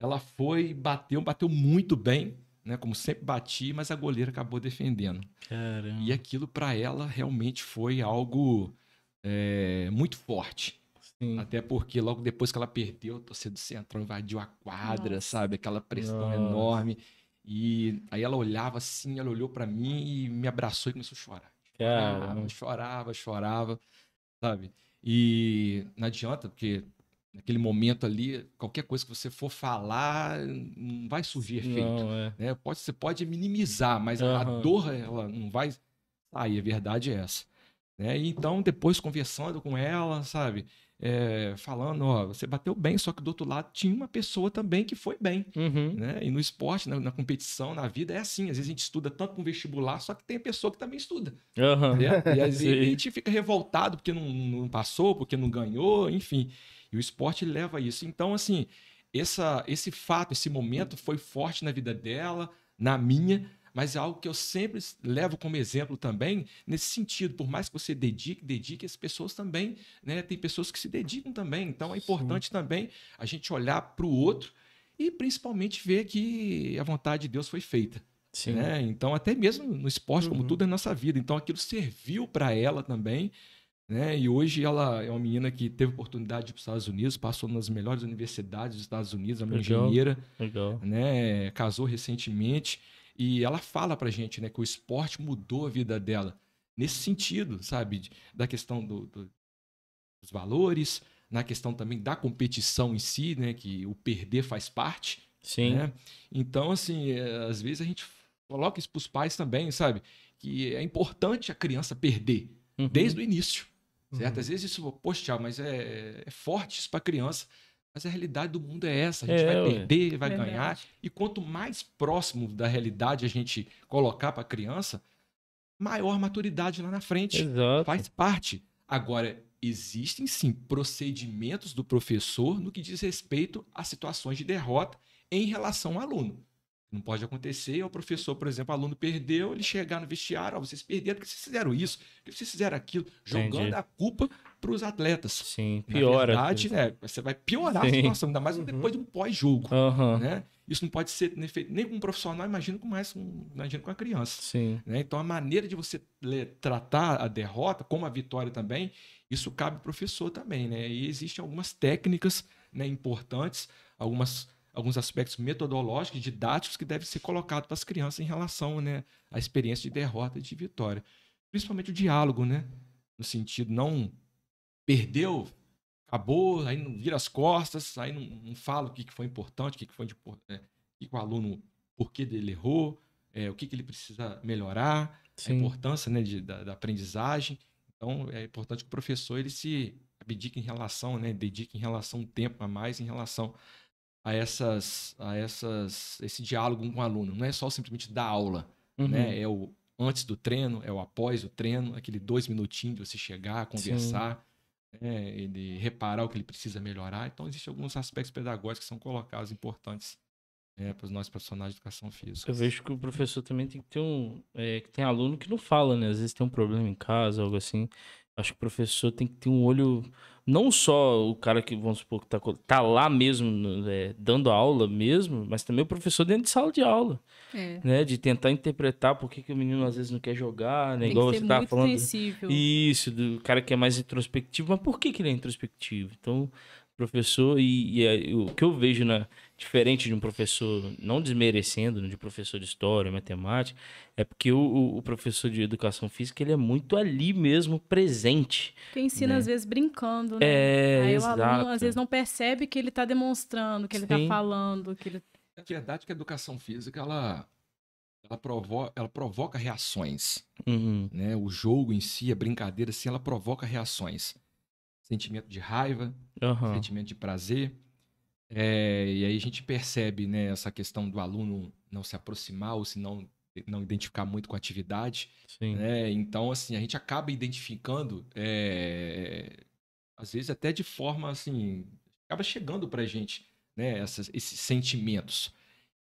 ela foi, bateu, bateu muito bem, né, como sempre bati, mas a goleira acabou defendendo. Caramba. E aquilo para ela realmente foi algo é, muito forte. Sim. Até porque logo depois que ela perdeu, a torcida do Central invadiu a quadra, Nossa. sabe? Aquela pressão Nossa. enorme. E aí ela olhava assim, ela olhou pra mim e me abraçou e começou a chorar. Chorava, chorava, chorava, sabe? E não adianta, porque naquele momento ali, qualquer coisa que você for falar, não vai surgir efeito. Não, é. né? Pode, você pode minimizar, mas a Aham. dor ela não vai sair, a verdade é essa. Né? E então, depois conversando com ela, sabe? É, falando, ó, você bateu bem, só que do outro lado tinha uma pessoa também que foi bem. Uhum. Né? E no esporte, na, na competição, na vida, é assim. Às vezes a gente estuda tanto com vestibular, só que tem a pessoa que também estuda. Aham. né? E às vezes a gente fica revoltado porque não, não passou, porque não ganhou, enfim. E o esporte leva a isso. Então, assim, essa, esse fato, esse momento foi forte na vida dela, na minha, mas é algo que eu sempre levo como exemplo também, nesse sentido. Por mais que você dedique, dedique, as pessoas também, né? Tem pessoas que se dedicam também. Então, é importante também a gente olhar para o outro e principalmente ver que a vontade de Deus foi feita Sim. né? Então, até mesmo no esporte, como Uhum. tudo é nossa vida. Então, aquilo serviu para ela também, Né? E hoje ela é uma menina que teve oportunidade de ir para os Estados Unidos, passou nas melhores universidades dos Estados Unidos, é uma Legal. engenheira, Legal. né? Casou recentemente e ela fala pra gente, né, que o esporte mudou a vida dela nesse sentido, sabe, da questão do- do- dos valores, na questão também da competição em si, né, que o perder faz parte, Sim. né? Então, assim, é, às vezes a gente coloca isso pros pais também, sabe, que é importante a criança perder Uhum. desde o início, certo? Uhum. Às vezes isso, poxa, mas é, é forte isso pra criança. Mas a realidade do mundo é essa. A gente É, vai ué. perder, vai Verdade. ganhar. E quanto mais próximo da realidade a gente colocar para a criança, maior maturidade lá na frente. Exato. Faz parte. Agora, existem sim procedimentos do professor no que diz respeito a situações de derrota em relação ao aluno. Não pode acontecer o professor, por exemplo, o aluno perdeu, ele chegar no vestiário, ó, vocês perderam porque vocês fizeram isso, porque vocês fizeram aquilo, jogando Entendi. a culpa para os atletas. Sim, Na piora. verdade, né, você vai piorar a Sim. situação, ainda mais Uhum. depois de um pós-jogo Aham. né? Isso não pode ser nem feito nem com um profissional, imagino com mais com, imagino com a criança. Sim. Né? Então a maneira de você tratar a derrota, como a vitória também, isso cabe ao professor também, né? E existem algumas técnicas né, importantes, algumas, alguns aspectos metodológicos, didáticos que devem ser colocados para as crianças em relação né, à experiência de derrota e de vitória. Principalmente o diálogo, né? No sentido, não perdeu, acabou, aí não vira as costas, aí não, não fala o que que foi importante, o que, que foi de, é, o que, o aluno, por que dele errou, é, o que, que ele precisa melhorar, a Sim. importância né, de- da, da aprendizagem. Então, é importante que o professor ele se abdique em relação, né, dedique em relação um tempo a mais em relação a essas, a essas, esse diálogo com o aluno. Não é só simplesmente dar aula, Uhum. né? É o antes do treino, é o após o treino, aquele dois minutinhos de você chegar, conversar, né, ele reparar o que ele precisa melhorar. Então, existem alguns aspectos pedagógicos que são colocados importantes né, para os nossos profissionais de educação física. Eu vejo que o professor também tem que ter um. é, que tem aluno que não fala, né? Às vezes tem um problema em casa, algo assim. Acho que o professor tem que ter um olho. Não só o cara que, vamos supor, que tá, tá lá mesmo, é, dando aula mesmo, mas também o professor dentro de sala de aula, É. né? De tentar interpretar por que, que o menino às vezes não quer jogar, né? Tem Igual você muito falando. sensível. Isso, do cara que é mais introspectivo. Mas por que, que ele é introspectivo? Então, professor, e, e o que eu vejo na, diferente de um professor, não desmerecendo, né, de professor de história, matemática, é porque o, o- o professor de educação física, ele é muito ali mesmo, presente. Porque ensina, né? às vezes, brincando, né? É, Aí o exato. aluno, às vezes, não percebe que ele tá demonstrando, que ele tá Sim. falando, que ele... É verdade que a educação física ela, ela, provo ela provoca reações. Uhum, Né? O jogo em si, a brincadeira, assim, ela provoca reações. Sentimento de raiva, aham, sentimento de prazer. É, e aí a gente percebe né, essa questão do aluno não se aproximar ou se não, não identificar muito com a atividade. né? Então, assim, a gente acaba identificando, é, às vezes até de forma assim, acaba chegando pra gente, né, essas- esses sentimentos.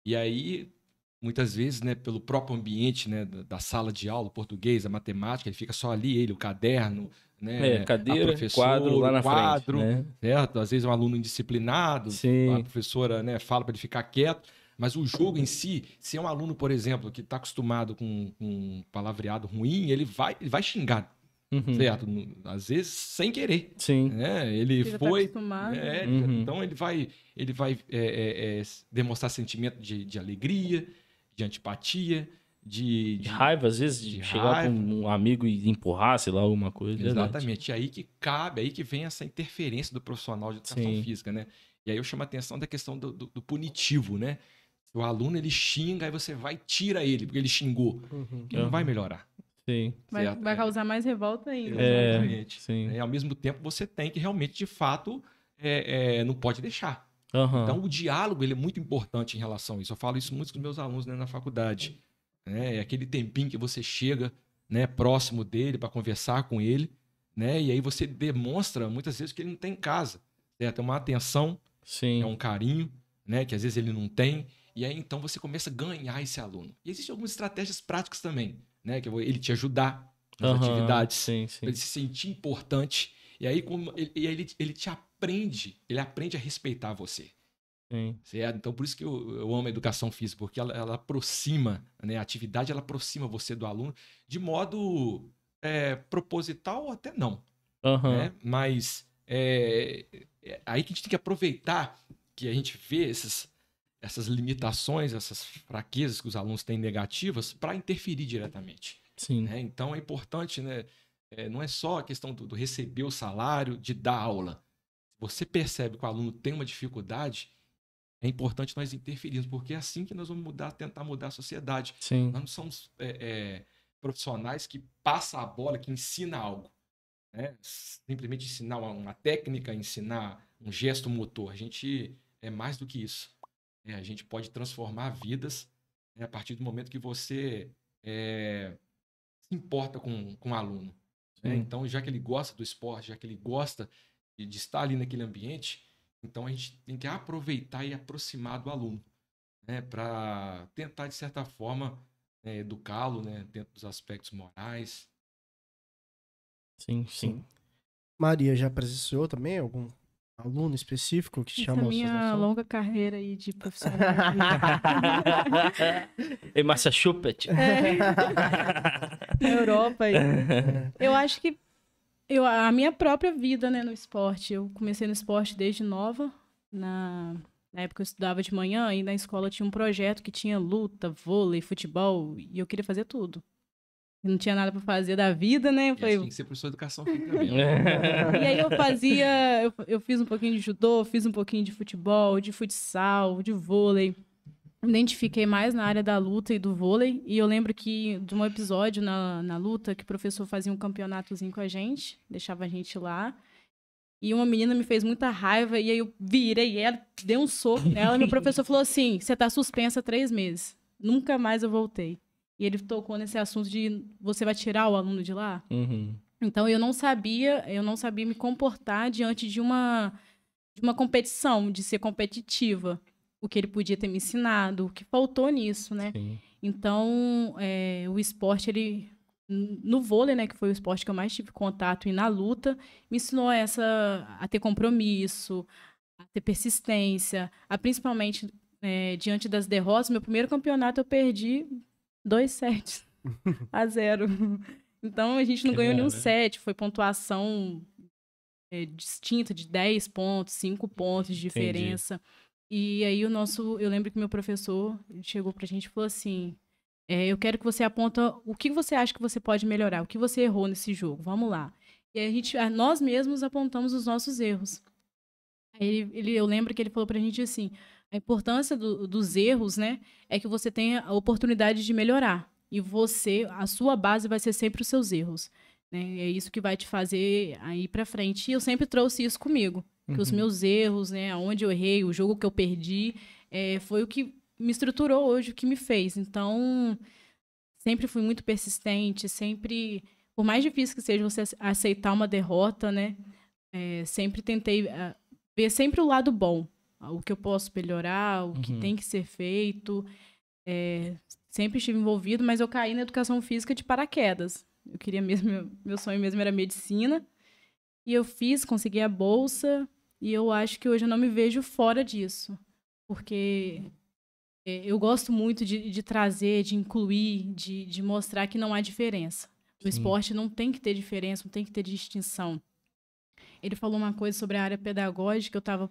E aí, muitas vezes, né, pelo próprio ambiente, né, da, da sala de aula, o português, a matemática, ele fica só ali, ele, o caderno, né, É, cadeira, quadro lá na o quadro, frente, né? certo? Às vezes é um aluno indisciplinado, Sim. a professora né, fala para ele ficar quieto, mas o jogo em si, se é um aluno, por exemplo, que está acostumado com, um palavreado ruim, ele vai, ele vai xingar, Uhum, certo? Às vezes sem querer. Sim. Né? Ele tá foi. acostumado. é, Uhum. Então ele vai, ele vai é, é, é, demonstrar sentimento de, de alegria, de antipatia, de, De raiva, às vezes, de, de chegar raiva. com um amigo e empurrar, sei lá, alguma coisa. verdade. Exatamente. E aí que cabe, aí que vem essa interferência do profissional de educação Sim. física, né? E aí eu chamo a atenção da questão do, do- do punitivo, né? O aluno ele xinga, aí você vai e tira ele, porque ele xingou. Uhum. Ele não vai melhorar. Sim. Vai, certo? vai É. causar mais revolta ainda. É. Exatamente. Sim. E ao mesmo tempo você tem que realmente, de fato, é, é, não pode deixar. Aham. Então, o diálogo ele é muito importante em relação a isso. Eu falo isso muito com os meus alunos né, na faculdade. Né? É aquele tempinho que você chega né, próximo dele para conversar com ele, né? E aí você demonstra muitas vezes que ele não tem em casa. Certo? É uma atenção, Sim. é um carinho, né? Que às vezes ele não tem. E aí então você começa a ganhar esse aluno. E existem algumas estratégias práticas também, né? Que ele te ajudar nas Aham, atividades Sim, sim. ele se sentir importante. E aí, como ele, ele, ele te aprende, ele aprende a respeitar você. Sim. Certo? Então, por isso que eu, eu amo a educação física, porque ela, ela aproxima, né? A atividade ela aproxima você do aluno de modo é, proposital ou até não. Aham. né? Mas é, é aí que a gente tem que aproveitar que a gente vê esses, essas limitações, essas fraquezas que os alunos têm negativas para interferir diretamente. Sim. né? Então é importante, né? É, não é só a questão do, do receber o salário, de dar aula. Você percebe que o aluno tem uma dificuldade, é importante nós interferirmos, porque é assim que nós vamos mudar, tentar mudar a sociedade. Sim. Nós não somos é, é, profissionais que passam a bola, que ensina algo. Né? Simplesmente ensinar uma, uma técnica, ensinar um gesto motor. A gente é mais do que isso. É, a gente pode transformar vidas né, a partir do momento que você é, se importa com, com o aluno. né? Então, já que ele gosta do esporte, já que ele gosta de, de estar ali naquele ambiente, então a gente tem que aproveitar e aproximar do aluno, né, para tentar de certa forma né, educá-lo, né, dentro dos aspectos morais. Sim, sim. Maria já presenciou também algum aluno específico que Essa chamou a sua minha atenção? longa carreira aí de profissional. Márcia Chupet. É. Na Europa aí. Eu acho que eu, a minha própria vida, né, no esporte. Eu comecei no esporte desde nova. Na, na época eu estudava de manhã e na escola tinha um projeto que tinha luta, vôlei, futebol. E eu queria fazer tudo. Eu não tinha nada pra fazer da vida, né? Eu E falei, assim tem que ser professor de educação física mesmo. e aí eu fazia, eu, eu fiz um pouquinho de judô, fiz um pouquinho de futebol, de futsal, de vôlei. Me identifiquei mais na área da luta e do vôlei. E eu lembro que de um episódio na, na luta que o professor fazia um campeonatozinho com a gente, deixava a gente lá. E uma menina me fez muita raiva, e aí eu virei ela, dei um soco nela, e meu professor falou assim: você tá suspensa três meses. Nunca mais eu voltei. E ele tocou nesse assunto de você vai tirar o aluno de lá? Uhum. Então eu não sabia, eu não sabia me comportar diante de uma de uma competição, de ser competitiva. O que ele podia ter me ensinado, o que faltou nisso, né? Sim. Então, é, o esporte, ele. No vôlei, né, que foi o esporte que eu mais tive contato, e na luta, me ensinou essa, a ter compromisso, a ter persistência, a principalmente é, diante das derrotas. Meu primeiro campeonato eu perdi dois sets a zero. Então a gente não Que ganhou nenhum merda. set, foi pontuação é, distinta de 10 pontos, 5 pontos de Entendi. E aí o nosso, eu lembro que meu professor chegou pra gente e falou assim: é, eu quero que você aponta o que você acha que você pode melhorar, o que você errou nesse jogo. Vamos lá. E a gente, nós mesmos apontamos os nossos erros. Ele, ele- eu lembro que ele falou pra gente assim: a importância do- dos erros, né, é que você tenha a oportunidade de melhorar. E você, a sua base vai ser sempre os seus erros. Né? É isso que vai te fazer aí pra frente. E eu sempre trouxe isso comigo. Que os Uhum. meus erros, né, aonde eu errei, o jogo que eu perdi, é, foi o que me estruturou hoje, o que me fez. Então, sempre fui muito persistente, sempre, por mais difícil que seja você ace- aceitar uma derrota, né, é, sempre tentei ah, ver sempre o lado bom, ah, o que eu posso melhorar, o que Uhum. tem que ser feito. É, sempre estive envolvido, mas eu caí na educação física de paraquedas. Eu queria mesmo, meu sonho mesmo era medicina. E eu fiz, consegui a bolsa, e eu acho que hoje eu não me vejo fora disso. Porque é, eu gosto muito de, de trazer, de incluir, de, de mostrar que não há diferença. O Sim. esporte não tem que ter diferença, não tem que ter distinção. Ele falou uma coisa sobre a área pedagógica, eu estava.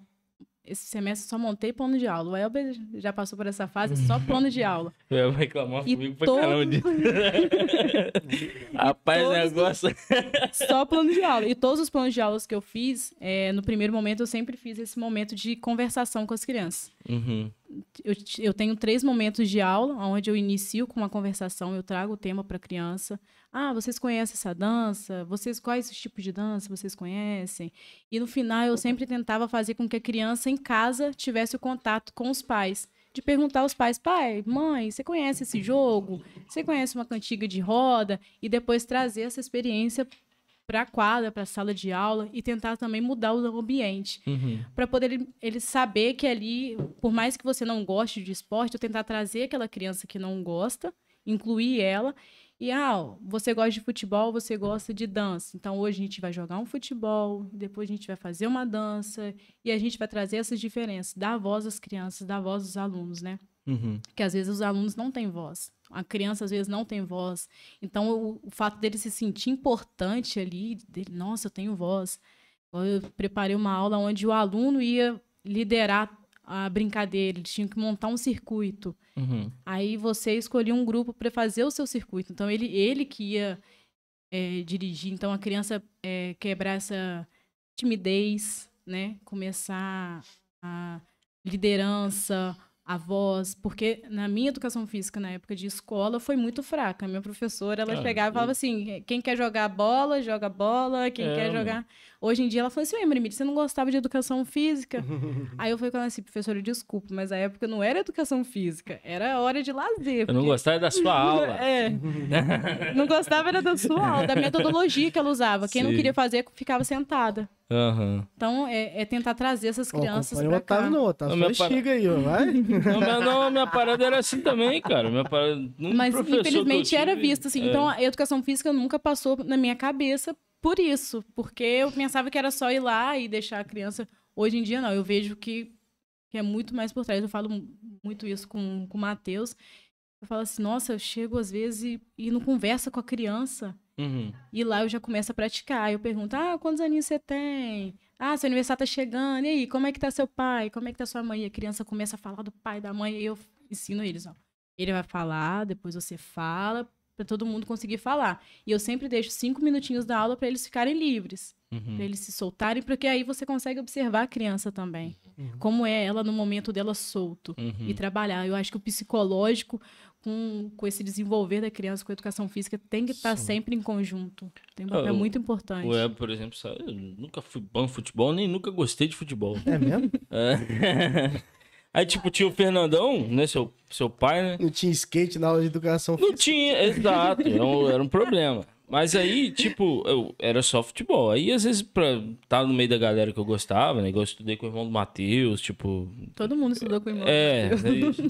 Esse semestre só montei plano de aula. O Elber já passou por essa fase, só plano de aula. Eu vou reclamar E comigo pra todo- caramba disso. Rapaz, o todos- negócio. Só plano de aula. E todos os planos de aulas que eu fiz, é, no primeiro momento, eu sempre fiz esse momento de conversação com as crianças. Uhum. Eu, eu tenho três momentos de aula, onde eu inicio com uma conversação, eu trago o tema para a criança. Ah, vocês conhecem essa dança? Vocês quais os tipos de dança vocês conhecem? E no final eu sempre tentava fazer com que a criança em casa tivesse o contato com os pais. De perguntar aos pais, pai, mãe, você conhece esse jogo? Você conhece uma cantiga de roda? E depois trazer essa experiência para a quadra, para a sala de aula e tentar também mudar o ambiente Uhum. para poder ele, ele saber que ali, por mais que você não goste de esporte, eu tentar trazer aquela criança que não gosta, incluir ela. E, ah, você gosta de futebol, você gosta de dança. Então, hoje a gente vai jogar um futebol, depois a gente vai fazer uma dança, e a gente vai trazer essas diferenças, dar voz às crianças, dar voz aos alunos, né? Uhum. que às vezes os alunos não têm voz. A criança às vezes não tem voz. Então o, o fato dele se sentir importante ali, dele, nossa, eu tenho voz. Eu preparei uma aula onde o aluno ia liderar a brincadeira, eles tinham que montar um circuito. Uhum. Aí você escolhia um grupo para fazer o seu circuito. Então ele, ele que ia é, dirigir. Então a criança é, quebrar essa timidez, né? Começar a liderança, a voz, porque na minha educação física na época de escola foi muito fraca. A minha professora, ela Ah, chegava e falava assim: quem quer jogar bola, joga bola, quem É, quer mano. jogar. Hoje em dia ela falou assim: Marimite, você não gostava de educação física? Aí eu falei com ela assim, professora, desculpa, mas a época não era educação física, era hora de lazer. Eu não porque- gostava da sua aula. É. Não gostava era da sua aula, da metodologia que ela usava. Quem não Sim. queria fazer ficava sentada. Aham. Então, é, é tentar trazer essas crianças acompanha o pra cá. Otávio não, Otávio. Não, minha estiga aí, ó. Vai. Não, mas não, minha parada era assim também, cara. Minha parada, num Mas, infelizmente, era visto assim. é. Então, a educação física nunca passou na minha cabeça por isso. Porque eu pensava que era só ir lá e deixar a criança... Hoje em dia, não. Eu vejo que, que é muito mais por trás. Eu falo mu- muito isso com, com o Matheus. Eu falo assim, nossa, eu chego às vezes e, e não conversa com a criança. Uhum. E lá eu já começo a praticar. Eu pergunto, ah, quantos aninhos você tem? Ah, seu aniversário tá chegando. E aí, como é que tá seu pai? Como é que tá sua mãe? E a criança começa a falar do pai, da mãe. E eu ensino eles, ó. Ele vai falar, depois você fala, pra todo mundo conseguir falar. E eu sempre deixo cinco minutinhos da aula pra eles ficarem livres. Uhum. Pra eles se soltarem, porque aí você consegue observar a criança também. Uhum. Como é ela no momento dela solto Uhum. e trabalhar. Eu acho que o psicológico, com, com esse desenvolver da criança, com a educação física, tem que estar Sim. sempre em conjunto. Tem um papel Ah, muito importante. O Web, por exemplo, sabe, eu nunca fui bom em futebol, nem nunca gostei de futebol. É mesmo? É. Aí, tipo, tinha o Fernandão, né? Seu, seu pai, né? Não tinha skate na aula de educação Não física. tinha, exato, era um, era um problema. Mas aí, tipo, eu, era só futebol. Aí, às vezes, pra estar no meio da galera que eu gostava, né? Igual eu estudei com o irmão do Matheus, tipo. Todo mundo estudou com o irmão. É, é isso.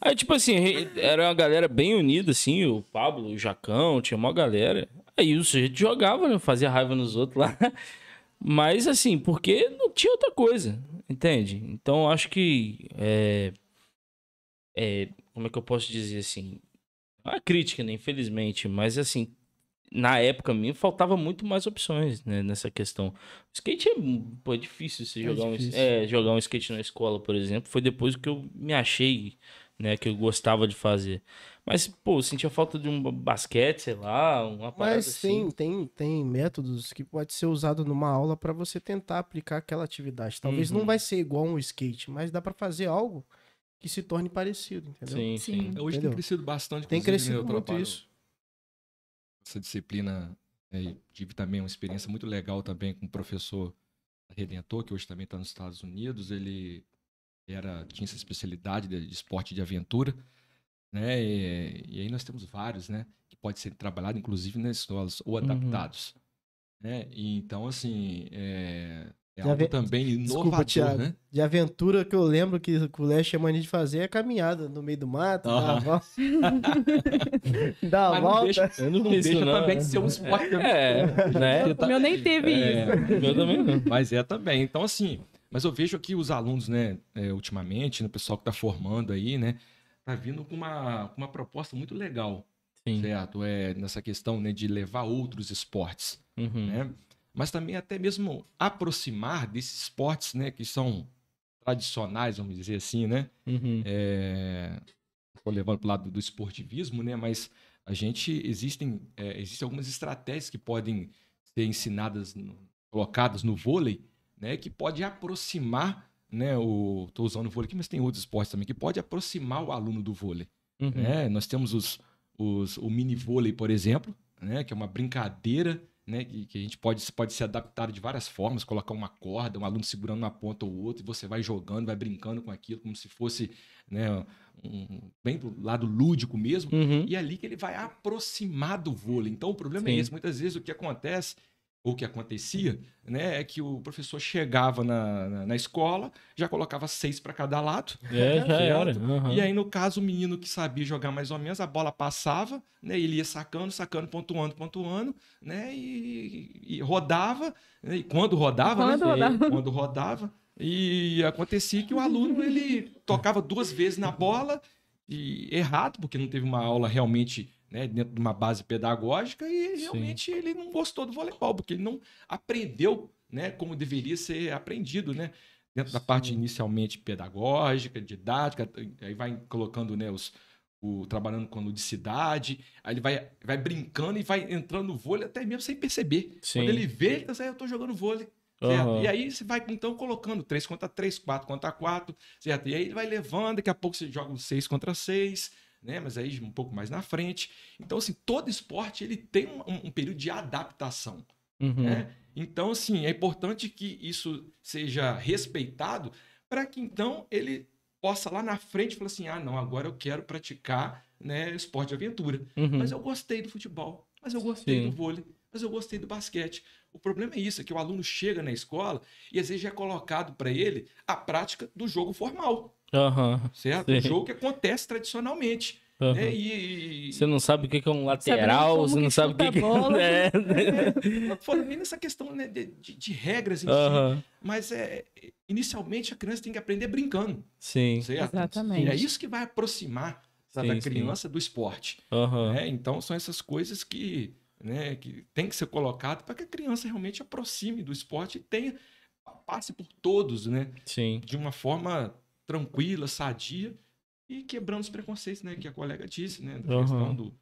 Aí, tipo assim, era uma galera bem unida, assim, o Pablo, o Jacão, tinha uma galera. Aí o sujeito jogava, né? Fazia raiva nos outros lá. Mas, assim, porque não tinha outra coisa, entende? Então, acho que. É, é, como é que eu posso dizer assim? Não é crítica, né? Infelizmente, mas, assim, na época minha, faltava muito mais opções né, nessa questão. O skate é, pô, é difícil você É jogar, difícil. Um, é, jogar um skate na escola, por exemplo. Foi depois que eu me achei, né, que eu gostava de fazer. Mas, pô, eu sentia falta de um basquete, sei lá, uma parada Mas assim. tem, tem, tem métodos que pode ser usado numa aula para você tentar aplicar aquela atividade. Talvez Uhum. não vai ser igual um skate, mas dá para fazer algo que se torne parecido, entendeu? Sim, Sim. sim. Hoje Entendeu? tem crescido bastante. Tem crescido muito trabalho isso. Essa disciplina, né, e tive também uma experiência muito legal também com um professor Redentor, que hoje também está nos Estados Unidos. Ele era tinha essa especialidade de, esporte de aventura, né? E, e aí nós temos vários, né? Que pode ser trabalhado, inclusive, nas escolas ou adaptados, né? E então, assim, é, é De algo ave- também Desculpa, inovador, Thiago. né? De aventura que eu lembro que, o Léo tinha mania de fazer é caminhada no meio do mato, dar a volta. dar a Mas não volta. deixa, Eu não deixa não. também de ser um esporte também. É, né? O meu nem teve É. isso. Eu também não. Mas é também. Então, assim, mas eu vejo aqui os alunos, né, é, ultimamente, né, o pessoal que está formando aí, né, tá vindo com uma, com uma proposta muito legal, Sim. certo? É, nessa questão, né, de levar outros esportes, Uhum. né? Mas também até mesmo aproximar desses esportes, né, que são tradicionais, vamos dizer assim, né? Uhum. É, levando para o lado do esportivismo, né? Mas a gente existem é, existem algumas estratégias que podem ser ensinadas, no- colocadas no vôlei, né? Que pode aproximar, né? O tô usando o vôlei aqui, mas tem outros esportes também que pode aproximar o aluno do vôlei. Uhum. né? Nós temos os, os, o mini vôlei, por exemplo, né? Que é uma brincadeira. Né, que, que a gente pode, pode ser adaptado de várias formas, colocar uma corda, um aluno segurando uma ponta ou outra, e você vai jogando, vai brincando com aquilo, como se fosse né, um, bem do lado lúdico mesmo. Uhum. E é ali que ele vai aproximar do vôlei. Então o problema é Sim. esse. Muitas vezes o que acontece, o que acontecia, né, é que o professor chegava na, na, na escola, já colocava seis para cada lado. É, já era. Uhum. E aí, no caso, o menino que sabia jogar mais ou menos, a bola passava, né? Ele ia sacando, sacando, pontuando, pontuando, né? E, e rodava. né, E quando rodava, Quando né? rodava. Quando rodava, E acontecia que o aluno ele tocava duas vezes na bola e errado, porque não teve uma aula realmente né, dentro de uma base pedagógica e Sim. realmente ele não gostou do voleibol, porque ele não aprendeu né, como deveria ser aprendido, né? Dentro da parte Sim. inicialmente pedagógica, didática, aí vai colocando né, os, o, trabalhando com ludicidade, aí ele vai, vai brincando e vai entrando no vôlei até mesmo sem perceber. Sim. Quando ele vê, ele tá assim, eu tô jogando vôlei. Aham. E aí você vai então colocando 3 contra 3, 4 contra 4, certo? E aí ele vai levando, daqui a pouco você joga um 6 contra 6, né? Mas aí um pouco mais na frente. Então, assim, todo esporte ele tem um, um período de adaptação, Uhum. né? Então, assim, é importante que isso seja respeitado para que então ele possa lá na frente falar assim: ah, não, agora eu quero praticar né, esporte de aventura. Uhum. Mas eu gostei do futebol, mas eu gostei Sim. do vôlei, mas eu gostei do basquete. O problema é isso, é que o aluno chega na escola e às vezes já é colocado para ele a prática do jogo formal, Aham. certo? Sim. O jogo que acontece tradicionalmente. Aham. Né? E, e- Você não sabe o que que é um lateral, você que não sabe o que, que bola. é. Não falo nem nessa questão né, de, de- de regras em si, Aham. mas é, inicialmente a criança tem que aprender brincando, Sim. certo? Exatamente. E é isso que vai aproximar sabe, Sim, a sim. criança do esporte. Aham. né? Então são essas coisas que, né, que tem que ser colocado para que a criança realmente aproxime do esporte e tenha passe por todos, né, Sim. de uma forma tranquila, sadia e quebrando os preconceitos, né, que a colega disse, né, da Aham. questão do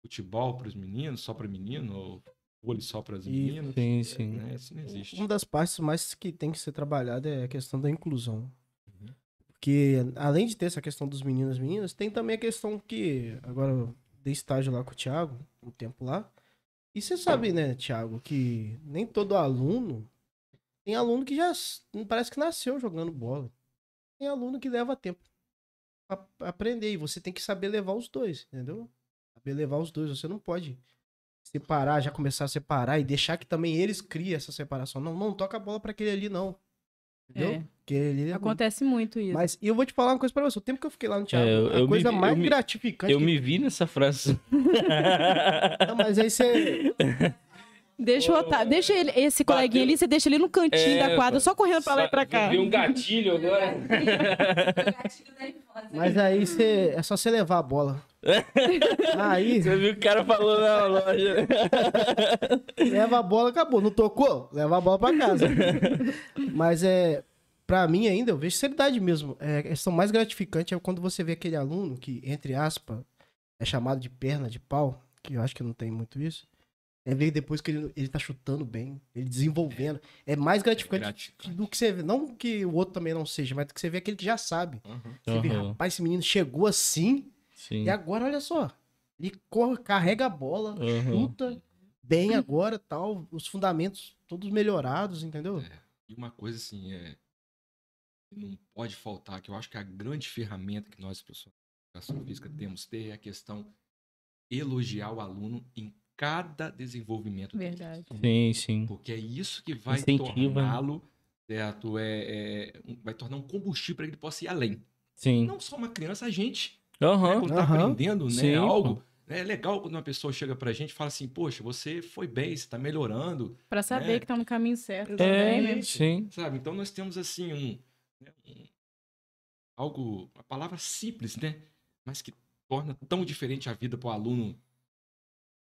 futebol para os meninos, só para menino, ou vôlei só para as meninas. Sim, sim. Né, isso não existe. Uma das partes mais que tem que ser trabalhada é a questão da inclusão. Uhum. Porque, além de ter essa questão dos meninos e meninas, tem também a questão que, agora, eu dei estágio lá com o Thiago, um tempo lá. E você sabe, né, Thiago, que nem todo aluno. Tem aluno que já parece que nasceu jogando bola. Tem aluno que leva tempo pra aprender. E você tem que saber levar os dois, entendeu? Saber levar os dois. Você não pode separar, já começar a separar e deixar que também eles criem essa separação. Não, não toca a bola pra aquele ali, não. Entendeu? É. Aquele ali é. Acontece muito isso. Mas e eu vou te falar uma coisa pra você. O tempo que eu fiquei lá no Thiago, É, eu- a me coisa vi- mais eu me- gratificante. Eu que- me vi nessa frase. Não, mas aí você. Deixa, o Otá- deixa ele, esse coleguinha ali, você deixa ele no cantinho É, da quadra, só correndo pra lá e pra cá. Vi um gatilho agora. Mas aí você. É só você levar a bola. Aí, Você viu o que o cara falou na loja. leva a bola, acabou. Não tocou? Leva a bola pra casa. Mas é. Pra mim ainda, eu vejo seriedade mesmo. É, a questão mais gratificante é quando você vê aquele aluno que, entre aspas, é chamado de perna de pau, que eu acho que não tem muito isso. É ver depois que ele, ele tá chutando bem, ele desenvolvendo. É mais gratificante Gratificante. do que você vê. Não que o outro também não seja, mas do que você vê aquele que já sabe. Uhum. Você vê, Aham. rapaz, esse menino chegou assim, Sim. e agora, olha só. Ele corre, carrega a bola, Aham. chuta bem agora tal. Os fundamentos todos melhorados, entendeu? E uma coisa assim, é, que não pode faltar, que eu acho que a grande ferramenta que nós, professores de educação física, temos que ter é a questão elogiar o aluno em cada desenvolvimento dele. Verdade. Sim, sim. Porque é isso que vai né? torná-lo, certo? É, é, vai tornar um combustível para que ele possa ir além. Sim. Não só uma criança, a gente, né, Aham. quando está Aham. aprendendo né, Sim, algo, né, é legal quando uma pessoa chega pra gente e fala assim, poxa, você foi bem, você está melhorando, Pra saber É. que tá no caminho certo É, também, né? sim. sabe? Então nós temos assim um, né, um- algo, uma palavra simples, né? Mas que torna tão diferente a vida para o aluno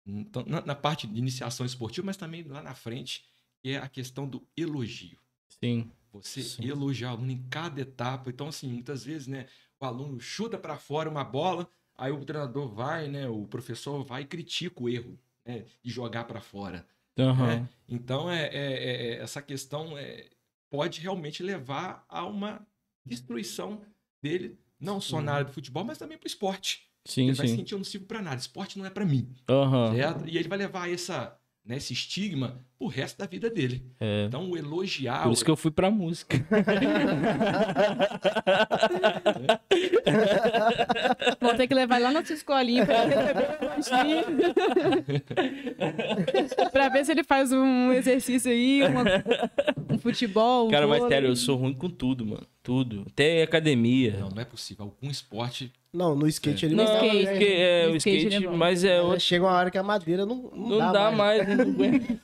na, na parte de iniciação esportiva, mas também lá na frente, que é a questão do elogio. Sim. Você Sim. elogiar o aluno em cada etapa. Então, assim, muitas vezes, né, o aluno chuta para fora uma bola, aí o treinador vai, né, o professor vai e critica o erro, né, de jogar para fora. Aham. Então, é, é- é- é- essa questão é, pode realmente levar a uma destruição dele, não só Sim. na área do futebol, mas também para o esporte. Sim, ele vai sim. sentir, eu não sirvo para nada, esporte não é para mim, Aham. certo? E ele vai levar essa, né, esse estigma pro resto da vida dele. É. Então, o elogiar... Por isso que eu fui pra música. Vou ter que levar lá na sua escolinha pra pra ver se ele faz um exercício aí, uma- um futebol. um Cara, mas sério, eu sou ruim com tudo, mano. Tudo. Até academia. Não, não é possível. Algum esporte... Não, no skate ele Não, não, skate. né? porque é, No o skate skate, é mas é É. Chega uma hora que a madeira não, não, Não dá, mais, não aguento.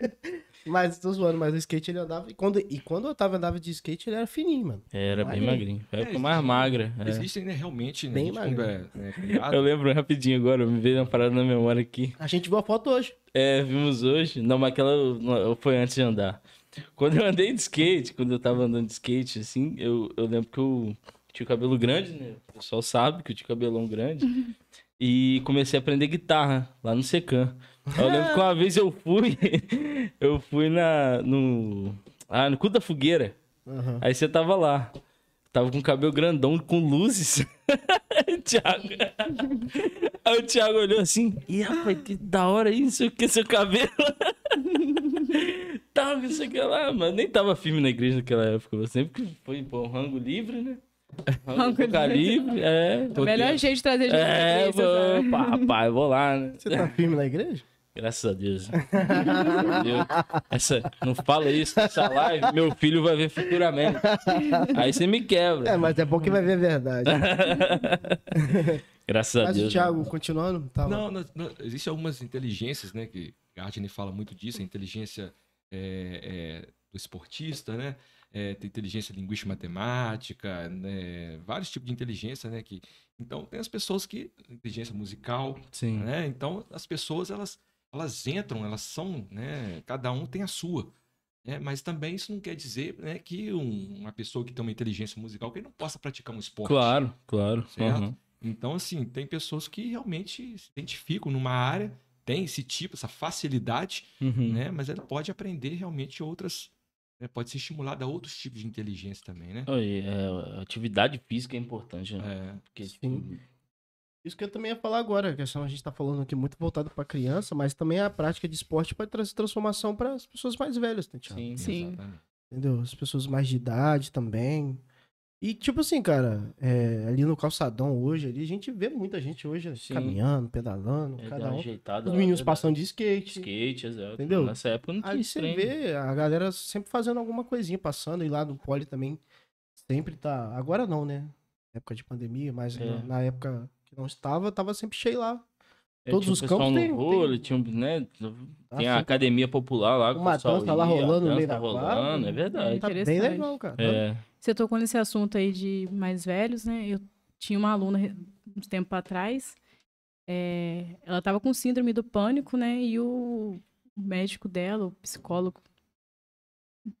Mas tô zoando, mas o skate ele andava. E quando, e quando o Otávio andava de skate, ele era fininho, mano. Era bem Magrinho. magrinho. Era É, mais magra. é. Existem, né, realmente, né, Bem magro. é, né, criado, Eu lembro rapidinho agora, me veio uma parada na memória aqui. A gente viu a foto hoje. É, vimos hoje. Não, mas aquela foi antes de andar. Quando eu andei de skate, quando eu tava andando de skate, assim, eu, eu lembro que eu tinha o cabelo grande, né? O pessoal sabe que eu tinha cabelão grande. E comecei a aprender guitarra lá no Secan. Eu lembro que uma vez eu fui, eu fui na, no, ah, no cu da fogueira. Aham. Aí você tava lá. Tava com o cabelo grandão, com luzes. Thiago. Aí o Thiago olhou assim. Ih, rapaz, que da hora isso, que seu cabelo. tava isso aqui lá, mas nem tava firme na igreja naquela época. Eu sempre que foi pô, um rango livre, né? Tocar livre, é. O melhor jeito de trazer gente É, pra igreja, vou, pá, rapaz, vou lá, né? Você tá firme na igreja? Graças a Deus. Entendeu? Essa, não fala isso nessa live, meu filho vai ver futuramente. Aí você me quebra. É, mas é bom que vai ver a verdade. Graças a Mas o Deus. Thiago, continuando, tava. Não, não, não, existem algumas inteligências, né? Que Gardner fala muito disso, a inteligência é, é, do esportista, né? É, tem inteligência linguística matemática, né? Vários tipos de inteligência, né? Que, então, tem as pessoas que... Inteligência musical, Sim. né? Então, as pessoas, elas, elas entram, elas são, né? Cada um tem a sua. Né? Mas também isso não quer dizer né, que um- uma pessoa que tem uma inteligência musical que não possa praticar um esporte. Claro, claro. Certo? Uhum. Então, assim, tem pessoas que realmente se identificam numa área, tem esse tipo, essa facilidade, Uhum. né? Mas ela pode aprender realmente outras, né? pode ser estimulada a outros tipos de inteligência também, né? Oi, é, atividade física é importante, né? É, Porque, Sim. Isso que eu também ia falar agora, a questão a gente tá falando aqui muito voltado pra criança, mas também a prática de esporte pode trazer transformação para as pessoas mais velhas, né, Thiago? sim, Sim. exatamente. Entendeu? As pessoas mais de idade também. E, tipo assim, cara, é, ali no calçadão hoje, ali, a gente vê muita gente hoje Sim. caminhando, pedalando, É, cada um. ajeitada Os meninos verdade. passando de skate. skate, exato. Entendeu? Nessa época não tinha Aí você trem. vê a galera sempre fazendo alguma coisinha, passando, e lá no pole também sempre tá. Agora não, né? Época de pandemia, mas É. na, na época que não estava, tava sempre cheio lá. É, todos tinha os campos no tem- vôlei, tem- tinha, um, né, Tá tem a academia popular lá. Uma dança lá ia, a rolando no meio tá da rolando, quadra. é verdade. Tá bem legal, cara. É, Você tocou nesse assunto aí de mais velhos, né? Eu tinha uma aluna uns tempo atrás. é, ela tava com síndrome do pânico, né? E o médico dela, o psicólogo,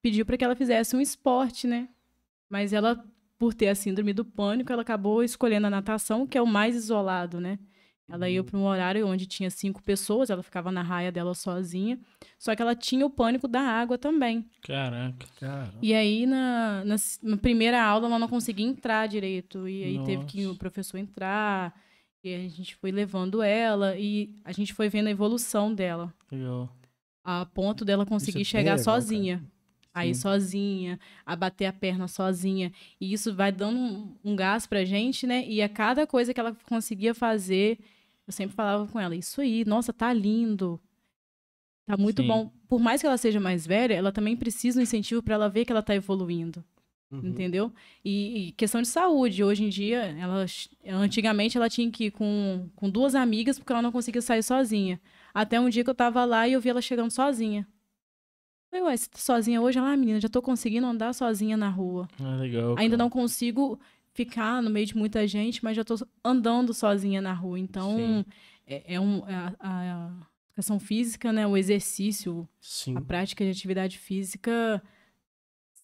pediu para que ela fizesse um esporte, né? Mas ela, por ter a síndrome do pânico, ela acabou escolhendo a natação, que é o mais isolado, né? Ela ia para um horário onde tinha cinco pessoas, ela ficava na raia dela sozinha. Só que ela tinha o pânico da água também. caraca. Cara, E aí, na, na, na primeira aula, ela não conseguia entrar direito. E aí teve que o Nossa. professor entrar. E a gente foi levando ela. E a gente foi vendo a evolução dela. Legal. A ponto dela conseguir bem chegar legal, cara. Aí sozinha, a bater a perna sozinha. E isso vai dando um, um gás pra gente, né? E a cada coisa que ela conseguia fazer, eu sempre falava com ela, isso aí, nossa, tá lindo. Tá muito Sim. bom. Por mais que ela seja mais velha, ela também precisa um incentivo pra ela ver que ela tá evoluindo. uhum. Entendeu? E, e questão de saúde. Hoje em dia, ela, antigamente ela tinha que ir com, com duas amigas porque ela não conseguia sair sozinha. Até um dia que eu tava lá e eu vi ela chegando sozinha. Falei, ué, você tá sozinha hoje? Ela, ah, menina, já tô conseguindo andar sozinha na rua. Ah, legal. Ainda cara. não consigo ficar no meio de muita gente, mas já tô andando sozinha na rua. Então, é, é um, a, a educação física, né? O exercício, Sim. a prática de atividade física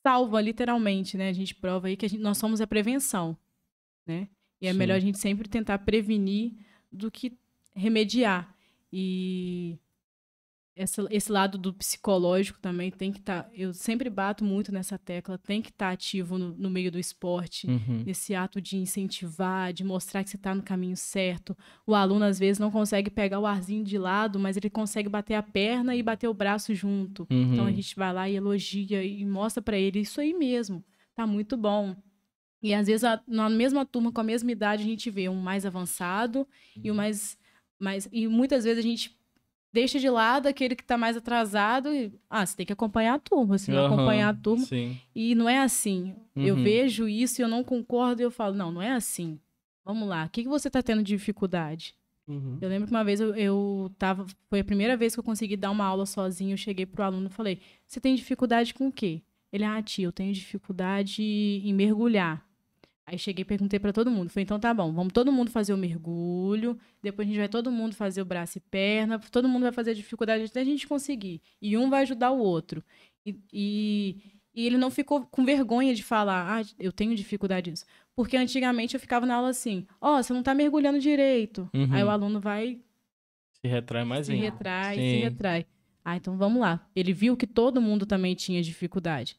salva, literalmente, né? A gente prova aí que a gente- nós somos a prevenção, né? E é Sim. melhor a gente sempre tentar prevenir do que remediar. E essa- esse lado do psicológico também tem que estar. eu sempre bato muito nessa tecla, tem que estar ativo no, no meio do esporte Uhum. nesse ato de incentivar, de mostrar que você está no caminho certo. O aluno, às vezes, não consegue pegar o arzinho de lado, mas ele consegue bater a perna e bater o braço junto. Então, a Uhum. gente vai lá e elogia e mostra para ele isso aí mesmo. Tá muito bom. E, às vezes, a- na mesma turma, com a mesma idade, a gente vê um mais avançado e o mais, mais... E muitas vezes a gente deixa de lado aquele que está mais atrasado e... Ah, você tem que acompanhar a turma. Se não Aham, acompanhar a turma, Sim. e não é assim. Eu Uhum. vejo isso e eu não concordo e eu falo, não, não é assim. Vamos lá, o que, que você está tendo de dificuldade? Uhum. Eu lembro que uma vez eu, eu tava. Foi a primeira vez que eu consegui dar uma aula sozinho. Eu cheguei pro aluno e falei: Você tem dificuldade com o quê? Ele, ah, tia, eu tenho dificuldade em mergulhar. Aí cheguei e perguntei pra todo mundo. Falei, então tá bom, vamos todo mundo fazer o mergulho. Depois a gente vai todo mundo fazer o braço e perna. Todo mundo vai fazer a dificuldade até a gente conseguir. E um vai ajudar o outro. E, e, e ele não ficou com vergonha de falar, ah, eu tenho dificuldade nisso. Porque antigamente eu ficava na aula assim, ó, você não tá mergulhando direito. Uhum. Aí o aluno vai Se retrai mais se ainda. retrai, se Sim. retrai. Ah, então vamos lá. Ele viu que todo mundo também tinha dificuldade.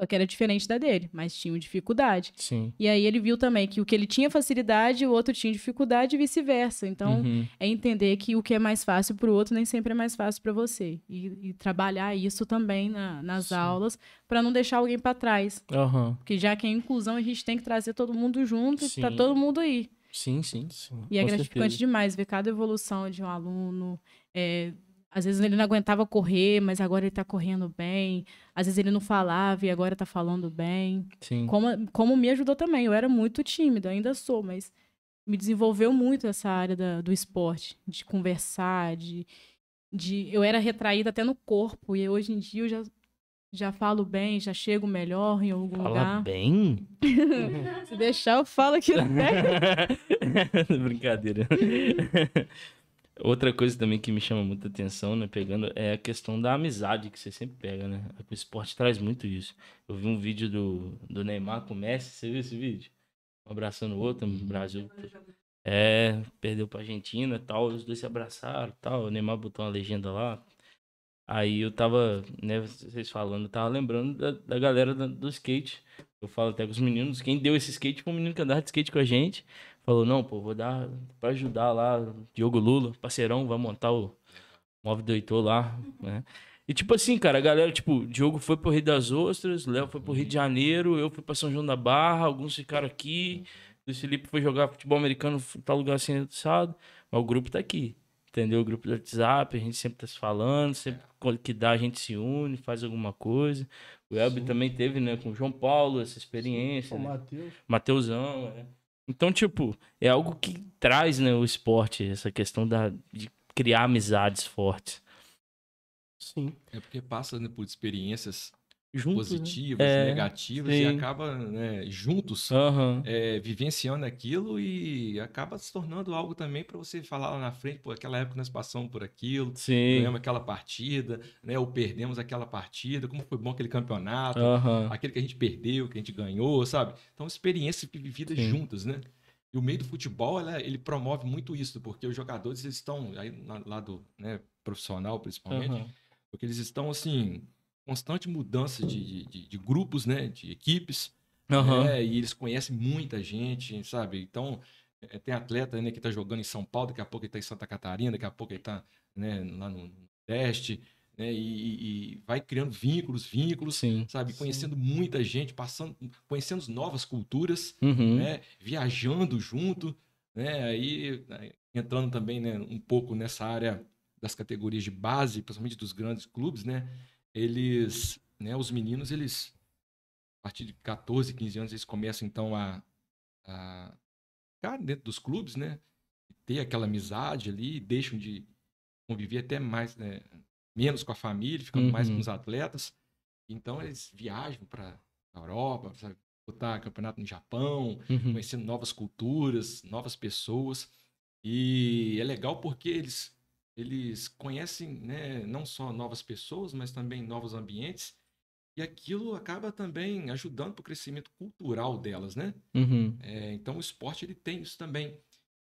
Só que era diferente da dele, mas tinha dificuldade. Sim. E aí ele viu também que o que ele tinha facilidade, o outro tinha dificuldade e vice-versa. Então, Uhum. é entender que o que é mais fácil para o outro nem sempre é mais fácil para você. E, e trabalhar isso também na- nas Sim. aulas, para não deixar alguém para trás. Aham. Porque já que é inclusão, a gente tem que trazer todo mundo junto Sim. para todo mundo ir. Sim, sim. Sim. E é gratificante certeza. demais ver cada evolução de um aluno. É, às vezes ele não aguentava correr, mas agora ele tá correndo bem. Às vezes ele não falava e agora tá falando bem. Sim. Como, como me ajudou também. Eu era muito tímida, ainda sou, mas me desenvolveu muito essa área da- do esporte, de conversar, de, de. Eu era retraída até no corpo, e hoje em dia eu já, já falo bem, já chego melhor em algum Fala lugar. bem. Se deixar, eu falo aqui até. Brincadeira. Outra coisa também que me chama muita atenção, né, pegando, é a questão da amizade que você sempre pega, né? O esporte traz muito isso. Eu vi um vídeo do, do Neymar com o Messi, você viu esse vídeo? Um abraçando o outro, no Brasil. É, perdeu pra Argentina e tal, os dois se abraçaram tal, o Neymar botou uma legenda lá. Aí eu tava, né, vocês falando, eu tava lembrando da, da galera da- do skate. Eu falo até com os meninos, quem deu esse skate foi um menino que andava de skate com a gente. Falou, não, pô, vou dar pra ajudar lá, Diogo Lula, parceirão, vai montar o móvel do Heitor lá, né? E tipo assim, cara, a galera, tipo, o Diogo foi pro Rio das Ostras, o Léo foi pro Rio de Janeiro, eu fui pra São João da Barra, alguns ficaram aqui, o Felipe foi jogar futebol americano em tal lugar assim, assado, mas o grupo tá aqui, entendeu? O grupo do WhatsApp, a gente sempre tá se falando, sempre quando que dá a gente se une, faz alguma coisa. O Elber Sim. também teve, né, com o João Paulo, essa experiência, Ô, né? Matheus. Mateusão, é. Então, tipo, é algo que traz, né, o esporte, essa questão da, de criar amizades fortes. Sim. É porque passa né, por experiências Juntos, né? positivas, É, negativas, e sim. acaba né, juntos Aham. é, vivenciando aquilo e acaba se tornando algo também para você falar lá na frente, pô, aquela época nós passamos por aquilo, Sim. ganhamos aquela partida, né, ou perdemos aquela partida, como foi bom aquele campeonato, Aham. aquele que a gente perdeu, que a gente ganhou, sabe? Então, experiências vividas Sim. juntas, né? E o meio do futebol, ela- ele promove muito isso, porque os jogadores eles estão, aí, lá do né, profissional principalmente, Aham. porque eles estão, assim, constante mudança de, de, de- grupos, né? De equipes, Aham. né, e eles conhecem muita gente, sabe? Então, é, tem atleta né, que tá jogando em São Paulo, daqui a pouco ele tá em Santa Catarina, daqui a pouco ele tá né, lá no Nordeste, né? E, e- vai criando vínculos, vínculos, Sim. sabe? Sim. Conhecendo muita gente, passando, conhecendo novas culturas, Uhum. né? Viajando junto, né? Aí aí, entrando também, né, um pouco nessa área das categorias de base, principalmente dos grandes clubes, né? Eles, né, os meninos, eles a partir de 14, 15 anos, eles começam então a, a ficar dentro dos clubes, né? Ter aquela amizade ali, deixam de conviver até mais, né, menos com a família, ficando mais Uhum. com os atletas. Então eles viajam para a Europa, sabe? Botar campeonato no Japão, Uhum. conhecendo novas culturas, novas pessoas. E é legal porque eles, eles conhecem né, não só novas pessoas, mas também novos ambientes. E aquilo acaba também ajudando para o crescimento cultural delas, né? Uhum. É, então o esporte ele tem isso também.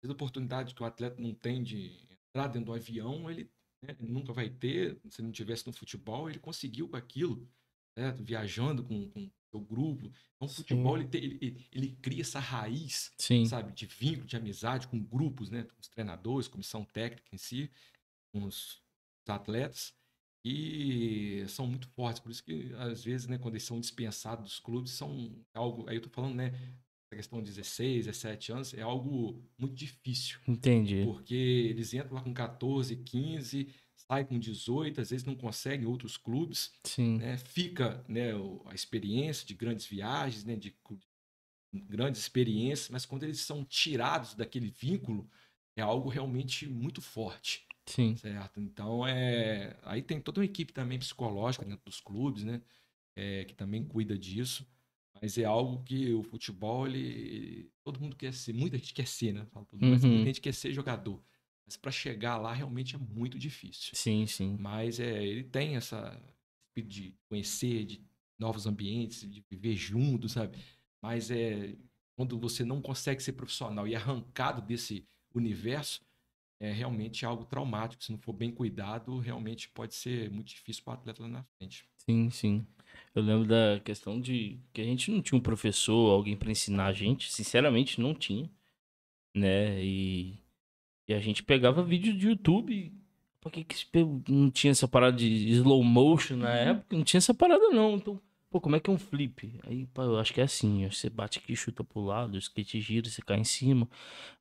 As oportunidades que o atleta não tem de entrar dentro do avião, ele né, nunca vai ter. Se não tivesse no futebol, ele conseguiu com aquilo, viajando com, com o grupo. Então o futebol ele, tem- ele, ele- cria essa raiz Sim. sabe, de vínculo, de amizade com grupos, né, com os treinadores, comissão técnica em si, os atletas, e são muito fortes, por isso que às vezes, né, quando eles são dispensados dos clubes, são algo, aí eu tô falando, né, essa questão de 16, 17 anos, é algo muito difícil, Entendi. porque eles entram lá com 14, 15, saem com 18, às vezes não conseguem outros clubes, Sim. né, fica né, a experiência de grandes viagens, né, de grandes experiências, mas quando eles são tirados daquele vínculo, é algo realmente muito forte. Sim. Certo. Então, é... aí tem toda uma equipe também psicológica dentro dos clubes, né? É, que também cuida disso. Mas é algo que o futebol, ele. Todo mundo quer ser, muita gente quer ser, né? Todo mundo, mas Uhum. muita gente quer ser jogador. Mas para chegar lá realmente é muito difícil. Sim, sim. Mas é, ele tem essa espírito de conhecer, de novos ambientes, de viver junto, sabe? Mas é quando você não consegue ser profissional e é arrancado desse universo, é realmente algo traumático. Se não for bem cuidado, realmente pode ser muito difícil para o atleta lá na frente. Sim, sim. Eu lembro da questão de que a gente não tinha um professor, alguém para ensinar a gente. Sinceramente, não tinha. Né? E, e a gente pegava vídeo de YouTube. Por que, que não tinha essa parada de slow motion na época? Não tinha essa parada, não. Então, pô, como é que é um flip? Aí, pô, eu acho que é assim: ó, você bate aqui, chuta pro lado, o skate gira, você cai em cima.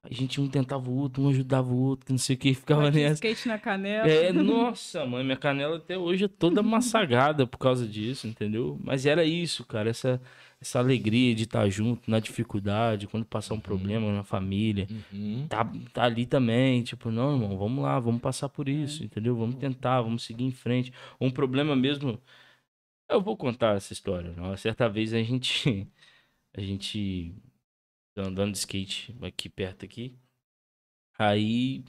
Aí a gente um tentava o outro, um ajudava o outro, que não sei o que, ficava Bate nessa. skate na canela. É, nossa, mãe, minha canela até hoje é toda massagada por causa disso, entendeu? Mas era isso, cara, essa, essa alegria de estar junto na dificuldade, quando passar um problema na família. Uhum. Tá, tá ali também, tipo, não, irmão, vamos lá, vamos passar por isso, entendeu? Vamos tentar, vamos seguir em frente. Um problema mesmo. Eu vou contar essa história. Uma certa vez a gente. A gente. andando de skate aqui perto aqui. Aí.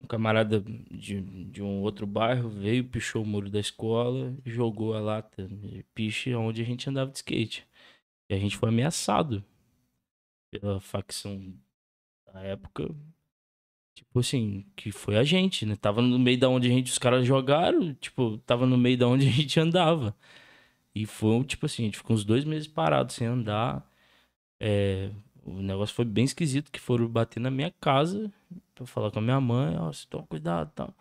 Um camarada de, de um outro bairro veio, pichou o muro da escola, jogou a lata de piche onde a gente andava de skate. E a gente foi ameaçado pela facção da época. Tipo assim, que foi a gente, né? Tava no meio da onde a gente, os caras jogaram, tipo, tava no meio da onde a gente andava. E foi, tipo assim, a gente ficou uns dois meses parados sem andar. É, o negócio foi bem esquisito, que foram bater na minha casa pra falar com a minha mãe, ó, você toma cuidado e tal.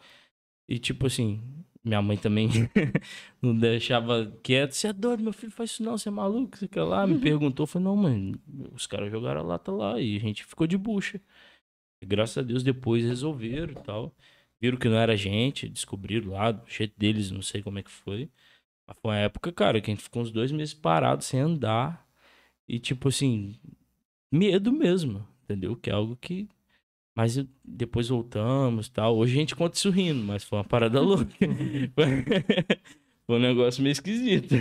E tipo assim, minha mãe também não deixava quieto. Você é doido, meu filho faz isso não, você é maluco, você quer lá? Me perguntou, eu falei, não, mãe, os caras jogaram a lata lá e a gente ficou de bucha. Graças a Deus depois resolveram e tal. Viram que não era a gente, descobriram lá, do jeito deles, não sei como é que foi. Mas foi uma época, cara, que a gente ficou uns dois meses parado sem andar. E tipo assim, medo mesmo, entendeu? Que é algo que. Mas depois voltamos e tal. Hoje a gente conta isso rindo, mas foi uma parada louca. foi um negócio meio esquisito.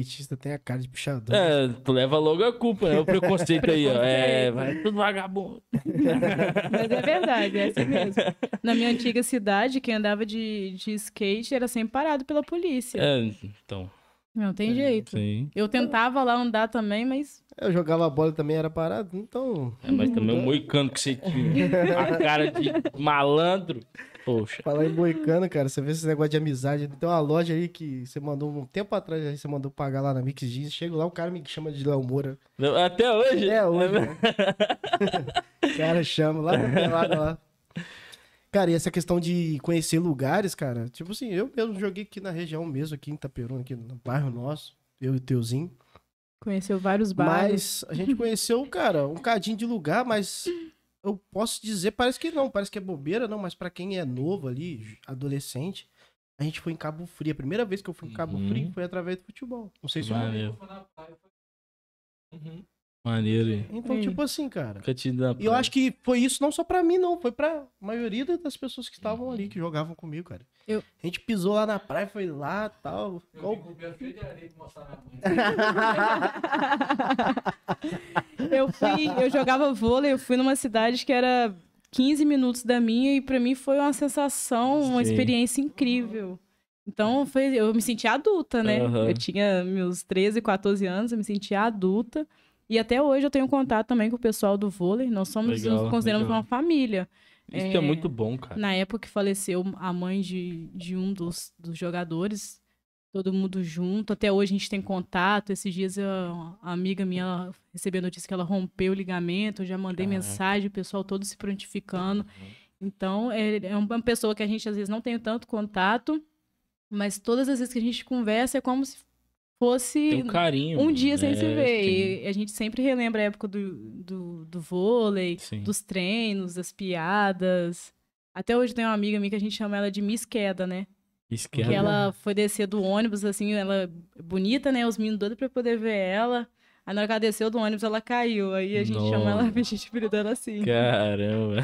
Skatista tem a cara de pichador. É, tu leva logo a culpa, né? O preconceito aí, ó. É, vai tudo vagabundo. Mas é verdade, é assim mesmo. Na minha antiga cidade, quem andava de, de skate era sempre parado pela polícia. É, então. Não tem jeito. Sim. Eu tentava lá andar também, mas Eu jogava bola e também era parado, então. É, mas também o moicano que você tinha. A cara de malandro. Poxa. Falar em boicano, cara, você vê esse negócio de amizade. Tem uma loja aí que você mandou um tempo atrás, aí você mandou pagar lá na Mix Jeans. Chego lá, o cara me chama de Léo Moura. Até hoje? É, hoje. né? o cara chama lá pelada lá. Cara, e essa questão de conhecer lugares, cara, tipo assim, eu mesmo joguei aqui na região mesmo, aqui em Itaperuna, aqui no bairro nosso, eu e o Teuzinho. conheceu vários bairros. Mas a gente conheceu, cara, um cadinho de lugar, mas eu posso dizer, parece que não, parece que é bobeira, não, mas pra quem é novo ali, adolescente, a gente foi em Cabo Frio. A primeira vez que eu fui em Cabo Uhum. Frio foi através do futebol. Não sei se eu... Maneiro. Uhum. Maneiro, hein? Então, Sim. tipo assim, cara. E eu acho que foi isso não só pra mim, não. Foi pra maioria das pessoas que estavam ali, que jogavam comigo, cara. Eu- A gente pisou lá na praia, foi lá tal. Igual- eu fui, eu jogava vôlei, eu fui numa cidade que era 15 minutos da minha e pra mim foi uma sensação, uma Sim. experiência incrível. Então foi, eu me senti adulta, né? Aham. Eu tinha meus 13, 14 anos, eu me sentia adulta. E até hoje eu tenho contato também com o pessoal do vôlei. Nós somos, Legal, nos consideramos legal. uma família. Isso que é muito bom, cara. Na época que faleceu a mãe de, de um dos, dos jogadores, todo mundo junto. Até hoje a gente tem contato. Esses dias eu- a amiga minha recebeu a notícia que ela rompeu o ligamento. Eu já mandei Caraca. mensagem, o pessoal todo se prontificando. Então, é, é uma pessoa que a gente às vezes não tem tanto contato, mas todas as vezes que a gente conversa é como se fosse um carinho. um dia sem é, se ver. E a gente sempre relembra a época do, do, do vôlei, Sim. dos treinos, das piadas. Até hoje tem uma amiga minha que a gente chama ela de Miss Queda, né? Esquerda. Que ela foi descer do ônibus, assim, ela bonita, né? Os meninos doidos pra poder ver ela. Aí na hora que ela desceu do ônibus, ela caiu. Aí a gente chama ela, a gente apelida ela assim. Caramba.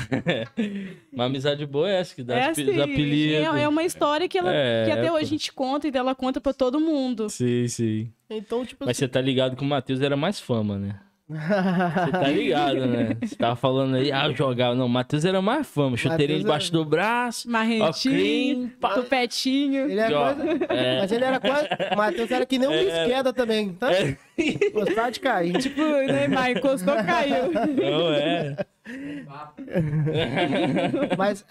uma amizade boa é essa que dá É os assim, apelidos. é, é uma história que, ela, É, que até pô. hoje a gente conta e ela conta pra todo mundo. Sim, sim. Então, tipo Mas você tá ligado que o Matheus era mais fama, né? Você tá ligado, né? Você tava falando aí, ah, eu jogava. Não, o Matheus era mais fama. Chuteirinho debaixo do braço. Marrentinho, tupetinho. Ele era quase... é. Mas ele era quase. O Matheus era que nem um É. Queda também, tá? É. Gostava de cair. Tipo, Neymar encostou, caiu. Não é. Mas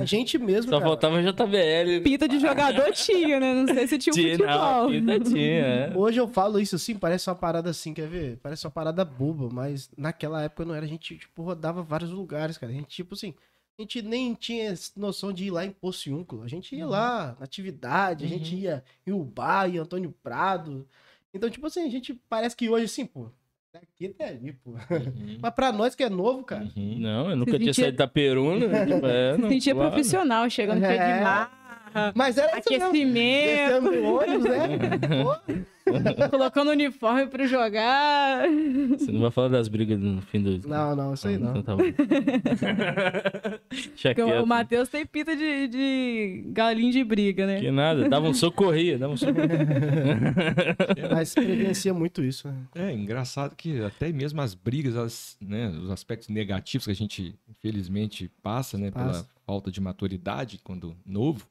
a, gente mesmo. Só cara, faltava JBL. Pinta de jogador tinha, né? Não sei se tinha um futebol. não, pinta tinha. é. Hoje eu falo isso assim, parece uma parada assim, quer ver? Parece uma parada boba, mas naquela época não era. A gente, tipo, rodava vários lugares, cara. A gente, tipo assim, a gente nem tinha noção de ir lá em Pociúnculo. A gente ia lá na atividade, a gente ia em Ubá, em Antônio Prado. Então, tipo assim, a gente parece que hoje, assim, pô, daqui até ali, pô. Uhum. Mas pra nós que é novo, cara. Uhum. Não, eu nunca tinha sentia- saído da Peruna. Tipo, é, Se não, sentia claro. profissional, chegando cheio de É. Mas era isso mesmo. aquecimento, Descendo ônibus, né? Colocando uniforme pra jogar. Você não vai falar das brigas no fim do. Não, não, isso aí não. Então tá Porque o- Matheus tem pinta de, de galinho de briga, né? Que nada, dava um socorria, dava um socorria. Mas prevencia muito isso, né? É engraçado que até mesmo as brigas, as, né, os aspectos negativos que a gente infelizmente passa, né, Passa. pela falta de maturidade quando novo,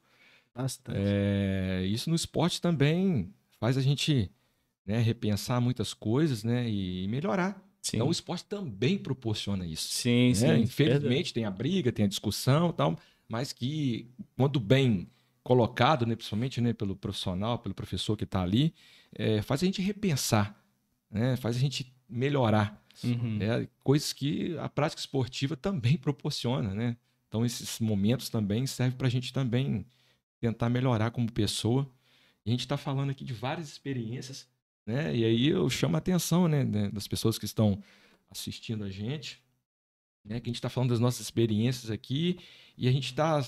Bastante. é, isso no esporte também faz a gente né, repensar muitas coisas, né, e melhorar. Sim, Então o esporte também proporciona isso. sim, né? sim. verdade. Infelizmente tem a briga, tem a discussão, tal, mas que quando bem colocado, né, principalmente né, pelo profissional, pelo professor que está ali, é, faz a gente repensar, né, faz a gente melhorar. Uhum. É, coisas que a prática esportiva também proporciona, né? Então esses momentos também servem para a gente também tentar melhorar como pessoa. E a gente está falando aqui de várias experiências, né? E aí eu chamo a atenção, né, né, das pessoas que estão assistindo a gente, né? Que a gente está falando das nossas experiências aqui e a gente está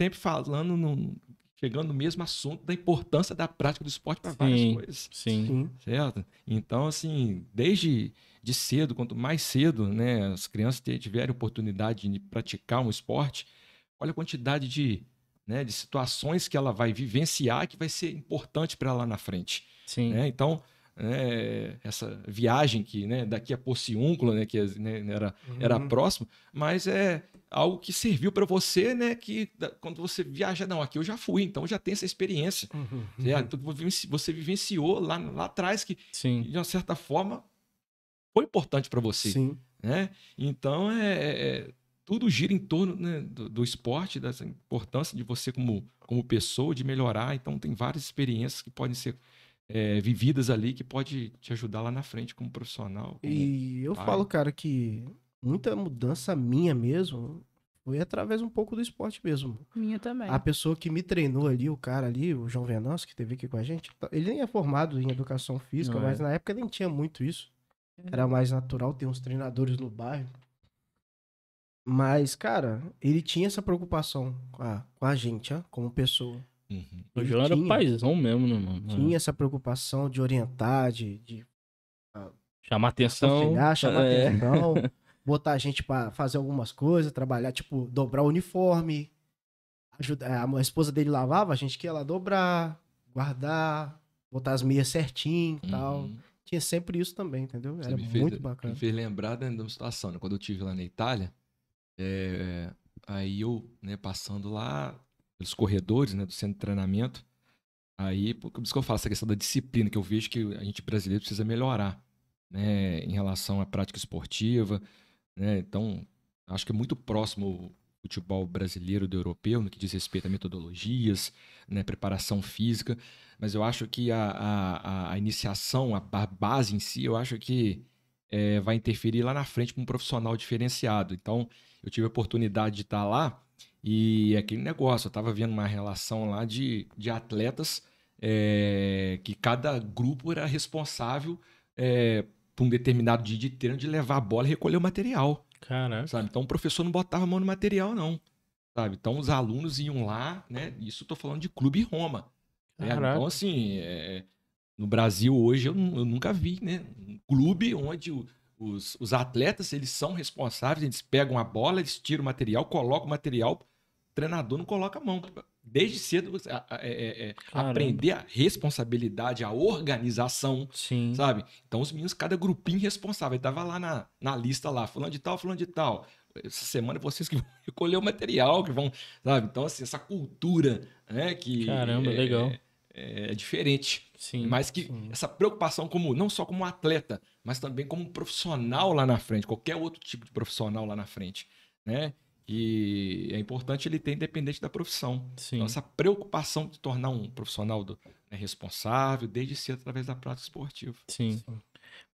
sempre falando, no- chegando no mesmo assunto da importância da prática do esporte para várias Sim. coisas Sim. Sim. certo? Então, assim, desde de cedo, quanto mais cedo, né, as crianças tiverem oportunidade de praticar um esporte, olha a quantidade de, né, de situações que ela vai vivenciar que vai ser importante para ela lá na frente, Sim. né? Então, né, essa viagem que, né, daqui a Pociúnculo, né, que né, era, era Uhum. próximo, mas é algo que serviu para você, né, que quando você viaja, não, aqui eu já fui, então eu já tenho essa experiência, Uhum. vivenci- Você vivenciou lá, lá atrás que Sim. de uma certa forma, foi importante para você, Sim. Então, é, é- é- tudo gira em torno né, do, do esporte, dessa importância de você como, como pessoa, de melhorar. Então, tem várias experiências que podem ser é, vividas ali, que pode te ajudar lá na frente como profissional. como- E eu pai. falo, cara, que muita mudança minha mesmo foi através um pouco do esporte mesmo. Minha também. A pessoa que me treinou ali, o cara ali, o João Venâncio, que teve aqui com a gente, ele nem é formado em educação física, Não é. mas na época nem tinha muito isso. Era mais natural ter uns treinadores no bairro. Mas, cara, ele tinha essa preocupação com a, com a gente, ó, como pessoa. Uhum. O João era paizão mesmo, né, mano? Tinha essa preocupação de orientar, de, de Chamar atenção. chamar é. atenção, botar a gente pra fazer algumas coisas, trabalhar, tipo, dobrar o uniforme. Ajudar, a esposa dele lavava, a gente que ia lá dobrar, guardar, botar as meias certinho e tal. Uhum. Tinha sempre isso também, entendeu? Você Era me fez, muito Me bacana. fez lembrar de uma situação, né? Quando eu estive lá na Itália, é, aí eu, né, passando lá pelos corredores, né, do centro de treinamento, aí, por isso que eu falo, essa questão da disciplina, que eu vejo que a gente brasileiro precisa melhorar, né, em relação à prática esportiva, né, então, acho que é muito próximo o futebol brasileiro do europeu, no que diz respeito a metodologias, né, preparação física, mas eu acho que a, a, a- iniciação, a ba- base em si, eu acho que é, vai interferir lá na frente com um profissional diferenciado. Então, eu tive a oportunidade de estar lá e é aquele negócio, eu estava vendo uma relação lá de, de atletas é, que cada grupo era responsável é, por um determinado dia de treino de levar a bola e recolher o material Caraca. sabe? Então o professor não botava a mão no material, não, sabe? Então os alunos iam lá, né? Isso eu tô falando de Clube Roma. Caraca. Então, assim, é, no Brasil hoje eu, eu nunca vi, né? Um clube onde o- os, os atletas eles são responsáveis, eles pegam a bola, eles tiram o material, colocam o material, o treinador não coloca a mão. Desde cedo, é- é- é, aprender a responsabilidade, a organização, Sim. sabe? Então os meninos, cada grupinho responsável, tava lá na, na lista lá, fulano de tal, fulano de tal. Essa semana vocês que vão recolher o material, que vão, sabe? Então assim, essa cultura, né, que Caramba, é, legal. é, é diferente, Sim. mas que sim. essa preocupação como não só como atleta, mas também como um profissional lá na frente, qualquer outro tipo de profissional lá na frente, né? E é importante ele ter independente da profissão. Sim. Então, essa preocupação de tornar um profissional do- né, responsável desde cedo através da prática esportiva. Sim.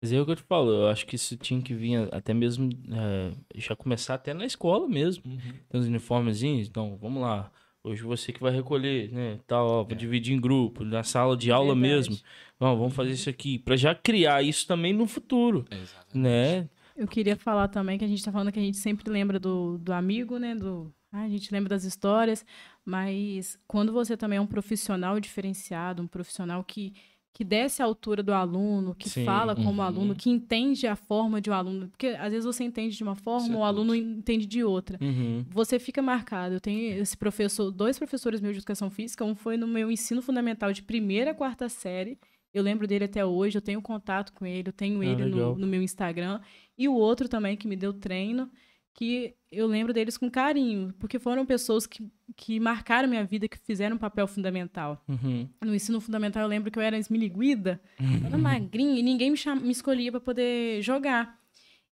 Mas é o que eu te falo, eu acho que isso tinha que vir até mesmo, é, já começar até na escola mesmo. Tem uns uniformezinhos, então vamos lá. Hoje você que vai recolher, né? Ó, vou É. dividir em grupo, na sala de aula Verdade. mesmo. Vamos fazer isso aqui, pra já criar isso também no futuro, Exatamente. né? Eu queria falar também que a gente tá falando que a gente sempre lembra do, do amigo, né? Do, ah, a gente lembra das histórias, mas quando você também é um profissional diferenciado, um profissional que, que desce à altura do aluno, que Sim, fala como uhum. aluno, que entende a forma de um aluno, porque às vezes você entende de uma forma, Isso é o aluno entende de outra. Uhum. Você fica marcado. Eu tenho esse professor, dois professores meus de educação física, um foi no meu ensino fundamental de primeira a quarta série. Eu lembro dele até hoje, eu tenho contato com ele, eu tenho Ah, ele no, no meu Instagram. E o outro também que me deu treino, que eu lembro deles com carinho, porque foram pessoas que, que marcaram minha vida, que fizeram um papel fundamental. Uhum. No ensino fundamental, eu lembro que eu era esmiliguida, eu era magrinha e ninguém me, cham- me escolhia para poder jogar.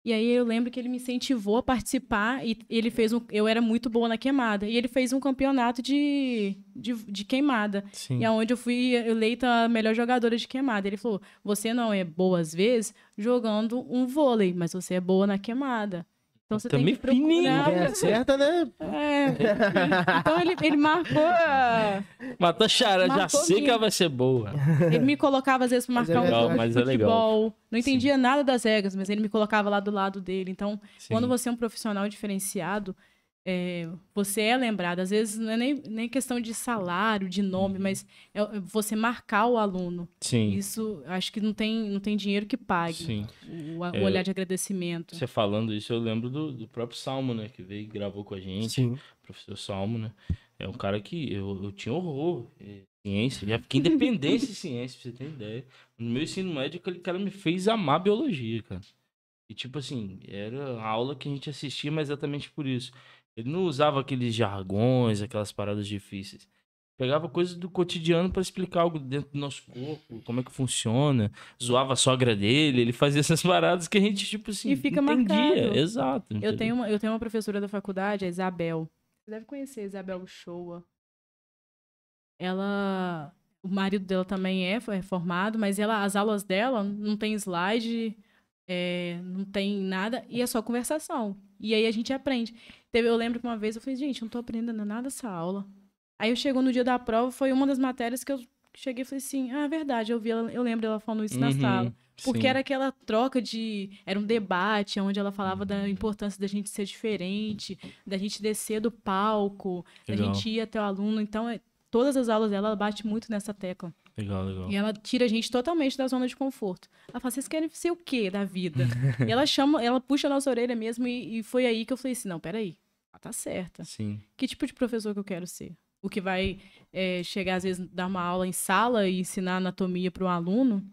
E aí eu lembro que ele me incentivou a participar e ele fez um. Eu era muito boa na queimada. E ele fez um campeonato de, de, de queimada. Sim. E aonde eu fui eleita a melhor jogadora de queimada. Ele falou: você não é boa às vezes jogando um vôlei, mas você é boa na queimada. Então você Também tem que procurar. fininho. Quem acerta, né? É. Então ele, ele marcou. a- Matou a Chara, já Marcou sei que ela vai ser boa. Ele me colocava às vezes pra Mas é marcar um legal, jogo mas de é legal. futebol. Não entendia nada das regras, mas ele me colocava lá do lado dele. Então, Sim. quando você é um profissional diferenciado, é, você é lembrado. Às vezes não é nem, nem questão de salário, de nome, mas é é você marcar o aluno. Sim. Isso, acho que não tem, não tem dinheiro que pague Sim. o, o É, olhar de agradecimento. Você falando isso, eu lembro do, do próprio Salmo, né? Que veio e gravou com a gente. Sim. professor Salmo, né? É um cara que eu, eu tinha horror. eh, Ciência, já fiquei independente de ciência, pra você ter ideia. No meu ensino médio, aquele cara me fez amar biologia, cara. E tipo assim, era a aula que a gente assistia, mas exatamente por isso. Ele não usava aqueles jargões, aquelas paradas difíceis. Pegava coisas do cotidiano pra explicar algo dentro do nosso corpo, como é que funciona. Zoava a sogra dele, ele fazia essas paradas que a gente, tipo assim, E fica entendia. marcado. Exato. Eu tenho, uma, eu tenho uma professora da faculdade, a Isabel. Você deve conhecer a Isabel Shoa. Ela. O marido dela também é, é formado, mas ela, as aulas dela não tem slide, é, não tem nada, e é só conversação. E aí a gente aprende. Teve, eu lembro que uma vez eu falei, gente, eu não tô aprendendo nada essa aula. Aí eu chegou no dia da prova, foi uma das matérias que eu cheguei e falei assim: ah, é verdade, eu vi ela, eu lembro dela falando isso na Uhum, sala. Porque sim. era aquela troca de. Era um debate onde ela falava da importância da gente ser diferente, da gente descer do palco, da Legal. gente ir até o aluno. Então, é- todas as aulas dela, ela bate muito nessa tecla. Legal, legal. E ela tira a gente totalmente da zona de conforto. Ela fala, vocês querem ser o quê da vida? e ela chama, ela puxa a nossa orelha mesmo, e, e foi aí que eu falei assim: não, peraí, ela tá certa. Sim. Que tipo de professor que eu quero ser? O que vai é, chegar, às vezes, dar uma aula em sala e ensinar anatomia para um aluno?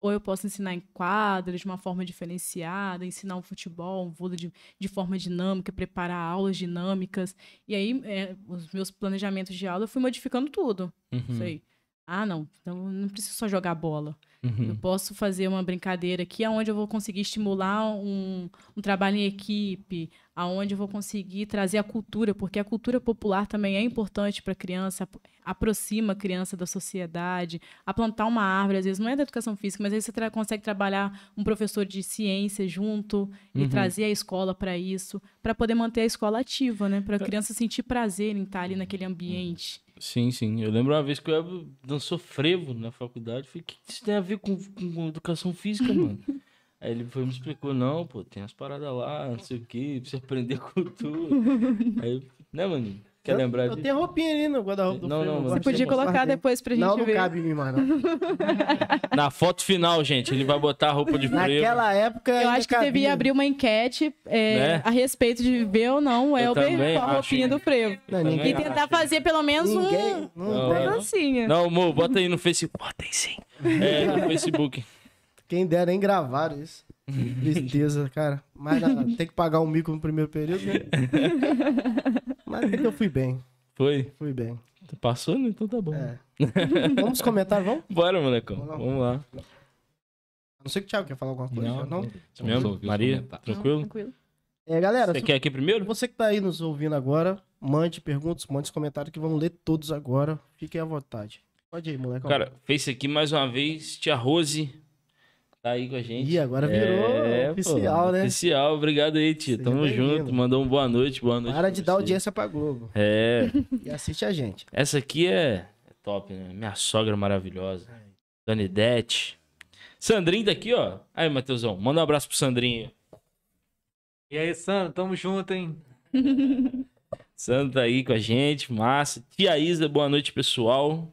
Ou eu posso ensinar em quadra, de uma forma diferenciada, ensinar um futebol, um vôlei de, de forma dinâmica, preparar aulas dinâmicas. E aí, é, os meus planejamentos de aula, eu fui modificando tudo. Uhum, Sei. Ah, não, então não preciso só jogar bola. Eu uhum. posso fazer uma brincadeira aqui onde eu vou conseguir estimular um, um trabalho em equipe, aonde eu vou conseguir trazer a cultura, porque a cultura popular também é importante para a criança, ap- aproxima a criança da sociedade, a plantar uma árvore, às vezes não é da educação física, mas aí você tra- consegue trabalhar um professor de ciência junto e Uhum. trazer a escola para isso, para poder manter a escola ativa, né? Para a criança sentir prazer em estar ali naquele ambiente. Sim, sim. Eu lembro uma vez que Elber dançou frevo na faculdade. Falei, o que que isso tem a ver com, com- educação física, mano? Aí ele foi me explicou, não, pô, tem as paradas lá, não sei o quê, precisa aprender cultura. Aí, né, mano? Quer lembrar Eu disso? tenho roupinha ali no guarda-roupa do Não, não, eu você podia colocar depois pra gente Não, não ver. cabe em mim, mano. Na foto final, gente, ele vai botar a roupa de frevo. Naquela época. Eu acho que devia cabia. abrir uma enquete é, Né? a respeito de ver ou não o Eu Elber com a roupinha acho. do frevo. Não, E tentar acho. fazer pelo menos ninguém. um, Não, Não, uma dancinha. Não, amor, bota aí no Facebook. Bota aí sim. É, no Facebook. Quem dera nem gravaram isso. Tristeza, cara. Mas nada, tem que pagar um mico no primeiro período, né? Mas eu fui bem. Foi? Fui bem. Tu passou, né? Então tá bom. É. vamos comentar, vamos? Bora, molecão. Vamos lá. Vamos lá. A não sei que o Thiago quer falar alguma coisa. Não, Não, Mesmo? Maria? Tranquilo? Tranquilo. É, galera, Você se- quer aqui primeiro? você que tá aí nos ouvindo agora, mande perguntas, mande comentários que vamos ler todos agora. Fiquem à vontade. Pode ir, moleque. Cara, fez isso aqui mais uma vez. Tia Rose tá aí com a gente. Ih, agora virou É, pô, oficial, né? Oficial, obrigado aí, tia. Seja Tamo junto. Mandou um boa noite, boa noite. Para de dar audiência pra Globo. É, E assiste a gente. essa aqui é, é top, né? Minha sogra maravilhosa. Dete. Sandrinho tá aqui, ó. Aí, Matheusão, manda um abraço pro Sandrinho. E aí, Sandro, tamo junto, hein? Sandro tá aí com a gente, massa. Tia Isa, boa noite, pessoal.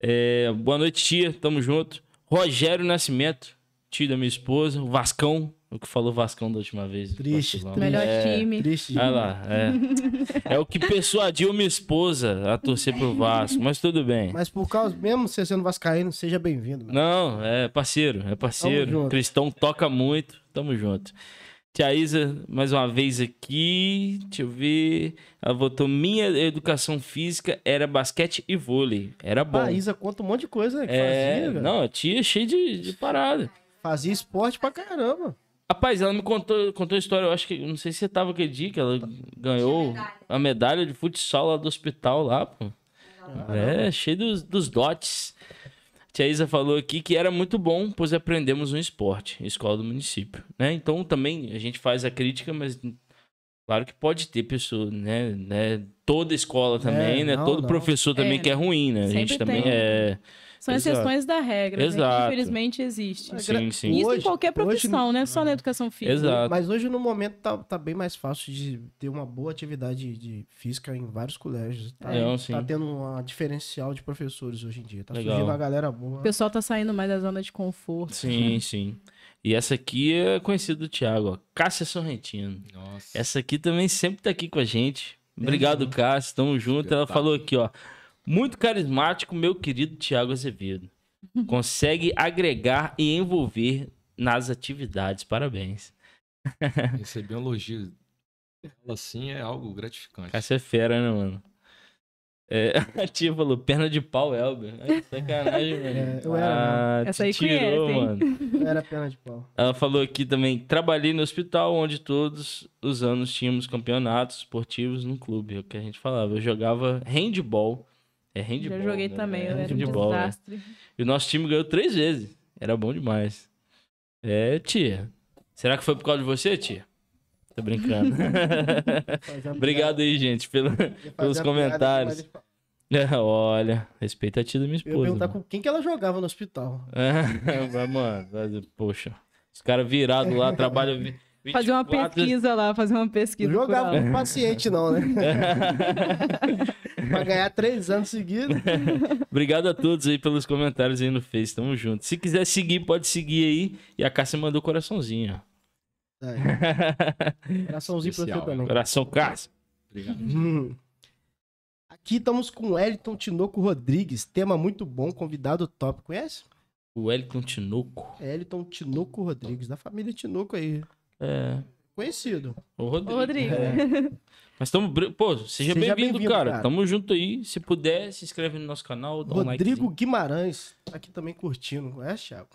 É, boa noite, tia, tamo junto. Rogério Nascimento, tio da minha esposa. O Vascão, o que falou Vascão da última vez. Triste, triste. Melhor É, time. Triste. Olha lá, é. É o que persuadiu minha esposa a torcer pro Vasco, mas tudo bem. Mas por causa, mesmo você sendo vascaíno, seja bem-vindo. Não, é parceiro, é Tamo parceiro. junto. Cristão toca muito, tamo junto. Tia Isa, mais uma vez aqui, deixa eu ver. Ela votou: minha educação física era basquete e vôlei. Era bom. A Isa conta um monte de coisa né, que é, fazia, velho. não, a tia é cheia de, de parada. Fazia esporte pra caramba. Rapaz, ela me contou, contou a história, eu acho que, não sei se você tava aquele dia que ela ganhou a medalha de futsal lá do hospital lá, pô. É, cheio dos, dos dotes. Tia Isa falou aqui que era muito bom, pois aprendemos um esporte, escola do município, né? Então também a gente faz a crítica, mas claro que pode ter pessoa, né? né? Toda escola também, É, né? não, Todo não. professor também É, que é ruim, né? A gente também tem. é... São Exato. exceções da regra. né, que Exato. infelizmente existe. Sim, sim. Isso Hoje- em qualquer profissão, né? Só na educação física. Exato. Mas hoje, no momento, tá, tá bem mais fácil de ter uma boa atividade de física em vários colégios. Tá, É, sim. tá tendo um diferencial de professores hoje em dia. Tá Legal. surgindo uma galera boa. O pessoal tá saindo mais da zona de conforto. Sim, sim. E essa aqui é conhecida do Thiago, ó. Cássia Sorrentino. Nossa. Essa aqui também sempre tá aqui com a gente. Obrigado, Cássia. Tamo junto. Ela falou aqui, ó. Muito carismático, meu querido Thiago Azevedo. Consegue agregar e envolver nas atividades. Parabéns. Receber um elogio assim é algo gratificante. Cássia é fera, né, mano? É, a tia falou, perna de pau, Elber. Ai, sacanagem, mano. É, eu era, ah, Essa aí tirou, conhece, hein? mano. Era perna de pau. Ela falou aqui também, trabalhei no hospital onde todos os anos tínhamos campeonatos esportivos no clube, é o que a gente falava. Eu jogava handball. É handball. Já joguei né? também, É eu era um handball, né? desastre. E o nosso time ganhou três vezes. Era bom demais. É, tia. Será que foi por causa de você, tia? Tô brincando. Obrigado aí, gente, pelo... pelos comentários. É, Olha, respeita a tia da minha Eu ia esposa. perguntar mano. com quem que ela jogava no hospital. É, mas, mano, poxa. Os caras virados lá, trabalham... vi- Fazer uma 24 pesquisa lá, fazer uma pesquisa. Não jogava com paciente, não, né? pra ganhar três anos seguidos. Obrigado a todos aí pelos comentários aí no Face. Tamo junto. Se quiser seguir, pode seguir aí. E a Cássia mandou coraçãozinho. ó. Coraçãozinho pra você também. Coração Cássia. Obrigado. Hum. Aqui estamos com o Elton Tinoco Rodrigues. Tema muito bom, convidado top. Conhece? O Wellington Tinoco. É Elton Tinoco Rodrigues, da família Tinoco aí. É. Conhecido. O Rodrigo. Ô, Rodrigo. É. Mas tamo. br- Pô, seja, Seja bem-vindo, bem-vindo, cara. cara. Tamo junto aí. Se puder, se inscreve no nosso canal. Dá um Rodrigo like. Guimarães, tá aqui também curtindo. Conhece, Thiago?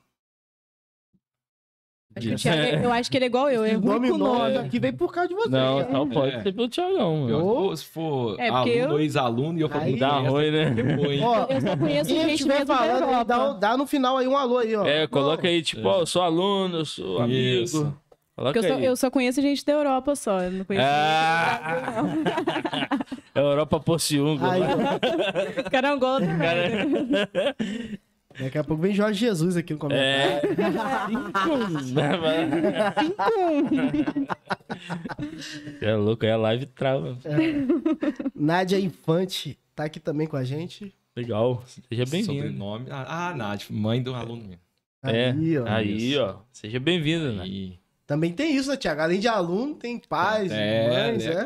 Acho Thiago é- eu acho que ele é igual eu, é ruim nome com novo nome. aqui veio por causa de você. Não, hein? não pode É. ser pelo Thiagão, Eu, mano. se for É, aluno eu- ex-aluno e eu Aí- Dá ruim, né? Ó, Eu só conheço quem gente mesmo da falando aí, dá, dá no final aí um alô aí, ó. É, coloca Não, aí, tipo, É. ó, eu sou aluno, eu sou amigo. Isso. Eu só, aí. eu só conheço gente da Europa só. Eu não conheço Ah! ninguém do Brasil, É Europa não. Carangola também. Cara... Daqui a pouco vem Jorge Jesus aqui no É. comentário. é louco, aí a live trava. Nádia Infante tá aqui também com a gente. Legal. Seja bem-vindo. Sobrenome. Ah, ah, Nath, mãe do aluno meu. É, Aí, ó. aí, ó. Seja bem-vindo, né? Também tem isso, né, Tiago? Além de aluno, tem pais, É, mães, é.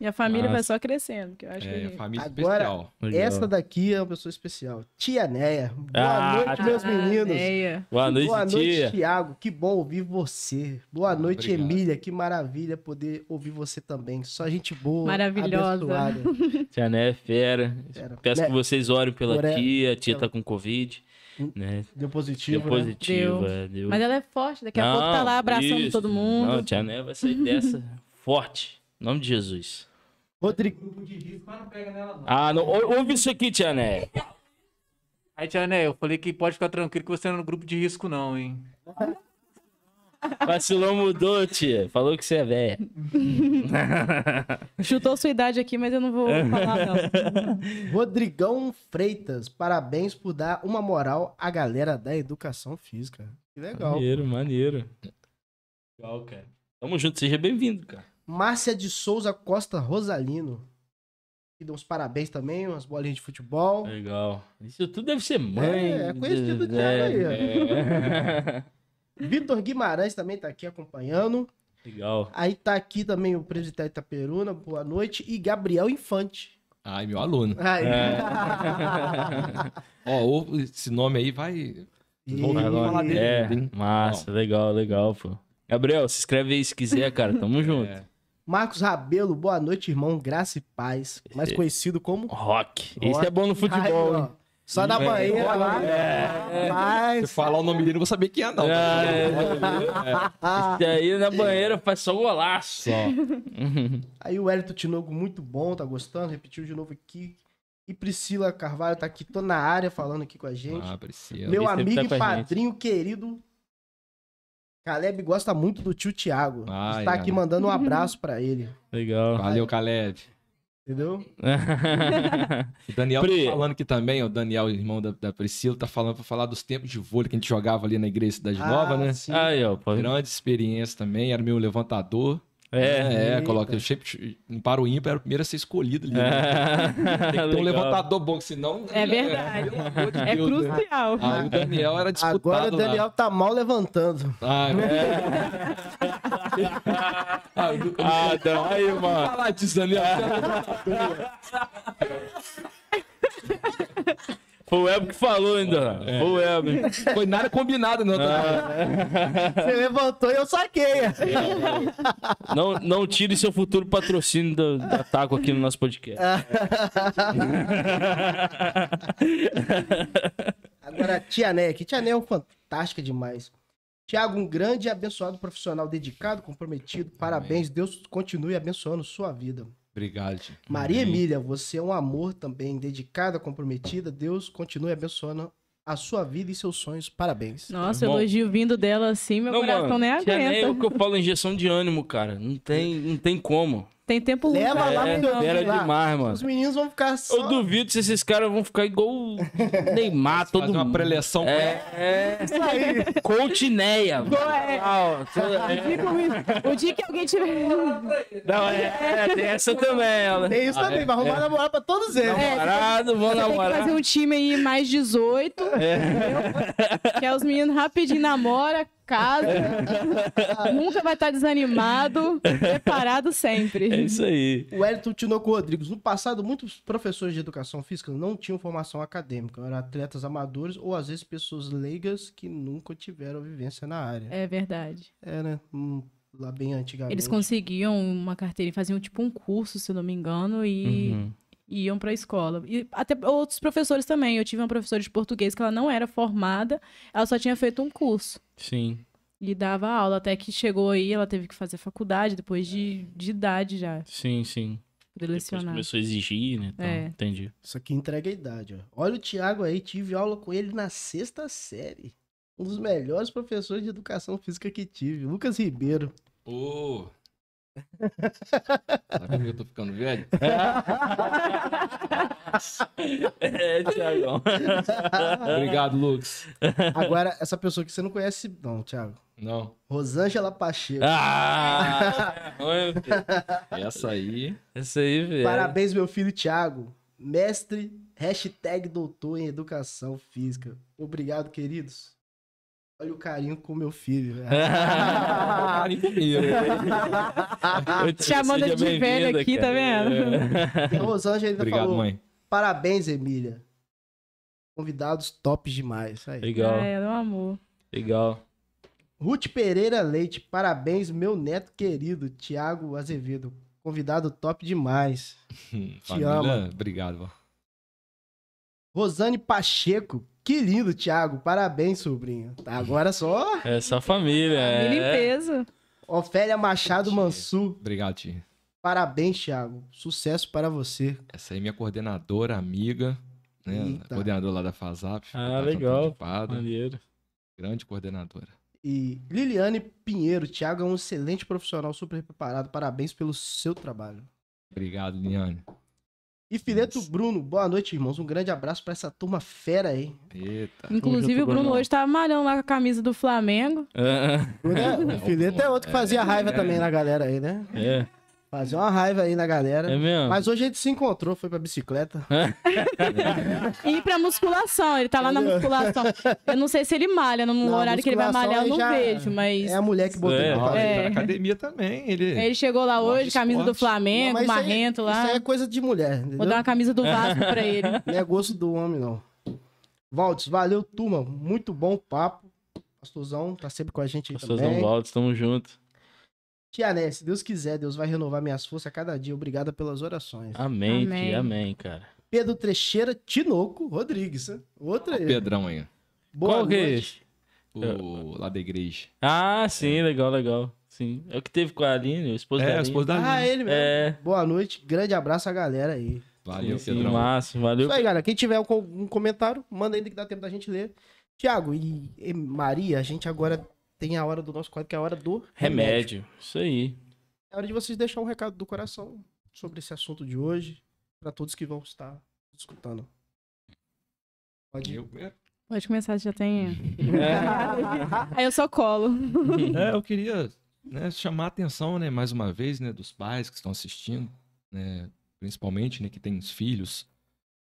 E a família vai Massa. só crescendo, que eu acho É, que... família Agora- especial. Essa daqui é uma pessoa especial. Tia Neia. Boa Ah, noite, meus Ah, meninos. Neia. Boa noite, Boa noite, tia. Tiago. Que bom ouvir você. Boa noite, obrigado. Emília. Que maravilha poder ouvir você também. Só gente boa. Maravilhosa. abençoada. Tia Né é fera. Fera. Peço Né, que vocês orem pela tia. A tia ela- tá com Covid. Né? Deu Deu positivo, né? positivo. Deu. é, deu. Mas ela é forte, daqui a pouco tá lá abraçando isso. todo mundo. Não, tia Né vai sair dessa forte. Em nome de Jesus. Rodrigo. Mas não pega nela, não. Ah, não. ou- Ouve isso aqui, tia Né. Aí, Tia Né, eu falei que pode ficar tranquilo que você não é no grupo de risco, não, hein? Vacilão mudou, tia. Falou que você é velha. Chutou sua idade aqui, mas eu não vou falar, não. Rodrigão Freitas. Parabéns por dar uma moral à galera da educação física. Que legal. Maneiro, maneiro. Legal, cara. Tamo junto, seja bem-vindo, cara. Márcia de Souza Costa Rosalino. Que dá uns parabéns também, umas bolinhas de futebol. Legal. Isso tudo deve ser mãe. É, é conhecido do é, Thiago aí, é. Vitor Guimarães também tá aqui acompanhando. Legal. Aí tá aqui também o presidente Itaperuna, boa noite. E Gabriel Infante. Ai, meu aluno. Aí. É. Ó, esse nome aí vai. Vamos falar dele, É, massa, legal, legal, pô. Gabriel, se inscreve aí se quiser, cara. Tamo junto. É. Marcos Rabelo, boa noite, irmão. Graça e paz. Mais conhecido como. Rock. Esse é bom no futebol, Aí, ó, hein? Só na É. banheira lá. Se Mas. falar o nome dele, eu não vou saber quem é, não. Ah, é. Esse aí na banheira faz só golaço. Só. Aí o Hélito Tinogo, muito bom, tá gostando? Repetiu de novo aqui. E Priscila Carvalho tá aqui, tô na área falando aqui com a gente. Ah, Priscila. Meu Ele amigo tá e padrinho querido. Caleb gosta muito do tio Tiago. Ai, Está aqui ai. mandando um abraço pra ele. Legal. Valeu, Caleb. Entendeu? O Daniel Pri. tá falando aqui também, o Daniel, irmão da, da Priscila, tá falando pra falar dos tempos de vôlei que a gente jogava ali na igreja Cidade Nova, né? Ah, sim. aí, ó. Pô. Grande experiência também, era meu levantador. É. É, Eita. coloca, eu sempre, para o ímpar, era o primeiro a ser escolhido ali. né? É. Tem que ter um levantador bom, senão... É verdade. É Deus, né? crucial. Ah, o Daniel era disputado Agora o Daniel tá mal levantando. lá. Ah, ah, eu- Ah, não, aí, Vamos mano. falar disso, Daniel. Foi o Web que falou ainda. É. Foi o Web. Foi nada combinado, não. tá? Você levantou e eu saquei. Não, não tire seu futuro patrocínio do, da Taco aqui no nosso podcast. Agora, Tia Né aqui. Tia Né é fantástica demais. Tiago, um grande e abençoado profissional, dedicado, comprometido. Parabéns. Deus continue abençoando sua vida. Obrigado. Maria Amém. Emília, você é um amor também, dedicada, comprometida. Deus continue abençoando a sua vida e seus sonhos. Parabéns. Nossa, Bom. elogio vindo dela assim, meu Não, coração mano, nem Né é aguenta. o que eu falo, injeção de ânimo, cara. Não tem, não tem como. Tem tempo Leva lá É, pro filho lá. demais, mano. Os meninos vão ficar só... Eu duvido se esses caras vão ficar igual o Neymar, todo Fazer uma mundo. preleção É, é. Isso aí. Coutineia. é. Tudo- é. O dia que alguém tiver. Não, é, é, tem essa também. Ela. Tem isso também, vai arrumar namorado pra todos eles. Namorado, vou Você tem que namorar. fazer um time aí mais 18. entendeu? Que é os meninos rapidinho namora, casa. nunca vai estar desanimado, preparado É sempre. isso aí. O Wellington Tinoco Rodrigues. No passado, muitos professores de educação física não tinham formação acadêmica. Eram atletas amadores ou, às vezes, pessoas leigas que nunca tiveram vivência na área. É verdade. É, né? Hum, lá bem antigamente. Eles conseguiam uma carteira e faziam tipo um curso, se eu não me engano, e Uhum. iam pra escola. E até outros professores também. Eu tive uma professora de português que ela não era formada, ela só tinha feito um curso. Sim. E dava aula, até que chegou aí, ela teve que fazer faculdade depois de, de idade já, Sim, sim. Depois começou a exigir, né? Então, É. Entendi. Isso aqui entrega a idade, ó. Olha o Thiago aí, tive aula com ele na sexta série. Um dos melhores professores de educação física que tive, Lucas Ribeiro. Ô, Sabe que eu tô ficando velho? É, Thiagão. Obrigado, Lucas. Agora, essa pessoa que você não conhece, não, Thiago. Não, Rosângela Pacheco. Ah! Essa aí. Essa aí, velho. Parabéns, meu filho Thiago. Mestre, hashtag doutor em educação física. Obrigado, queridos. Olha o carinho com meu filho. Carinho primeiro. Chamando Seja de velho aqui, tá cara. vendo? E a Rosângela ainda Obrigado, falou, mãe. parabéns, Emília. Convidados tops demais. Aí. Legal, É, é um amor. legal. Ruth Pereira Leite, parabéns, meu neto querido, Thiago Azevedo. Convidado top demais. Família, ama. Obrigado, vó. Rosane Pacheco, que lindo, Thiago. Parabéns, sobrinho. Tá, agora só. É só família. Me É. limpeza. Ofélia Machado Tia. Mansur, Obrigado, tia. parabéns, Thiago. Sucesso para você. Essa aí é minha coordenadora, amiga, né? Coordenadora lá da FASAP. Ah, Tá legal. Maneiro. Grande coordenadora. E Liliane Pinheiro, Thiago é um excelente profissional, super preparado. Parabéns pelo seu trabalho. Obrigado, Liane. E Fileto Nossa. Bruno, boa noite, irmãos. Um grande abraço para essa turma fera aí. Eita. Inclusive, o Bruno Bruno. hoje tava malhando lá com a camisa do Flamengo. Ah, Bruno é- o Fileto é outro que fazia raiva também na galera aí, né? É, Fazia uma raiva aí na galera. é mesmo. Mas hoje a gente se encontrou, foi pra bicicleta. E pra musculação, ele tá lá na musculação. Eu não sei se ele malha, no Não, horário que ele vai malhar, eu não vejo, mas. É a mulher que botou É. pra fazer. ele tá É. na academia também. Ele... Ele chegou lá hoje, camisa do esporte. Não, Flamengo, mas isso aí- marrento lá. Isso aí é coisa de mulher, entendeu? Vou dar uma camisa do Vasco pra ele. Não é gosto do homem, não. Valdes, valeu, turma. Muito bom o papo. Pastorzão tá sempre com a gente aí Pastorzão também. Valdes, tamo junto. Tia Né, se Deus quiser, Deus vai renovar minhas forças a cada dia. Obrigada pelas orações. Amém, Amém. tia, amém, cara. Pedro Trecheira Tinoco Rodrigues. Outra aí. Pedrão aí. Boa Qual que é noite. O lá da igreja. Ah, sim, legal, legal. Sim. É o que teve com a Aline, o esposo da É, a Aline. esposa da Ah, Aline. ele mesmo. É. Boa noite. Grande abraço a galera aí. Valeu, sim, Pedrão. massa, valeu. Isso aí, galera. Quem tiver um, comentário, manda aí que dá tempo da gente ler. Tiago e, e Maria, a gente agora tem a hora do nosso quadro, que é a hora do remédio. Remédio, isso aí. É hora de vocês deixar um recado do coração sobre esse assunto de hoje, para todos que vão estar escutando. Pode ir. Eu, é, Pode começar, já tem. Aí eu só colo. é, eu queria né, chamar a atenção, né, mais uma vez, né, dos pais que estão assistindo, né, principalmente, né, que têm os filhos,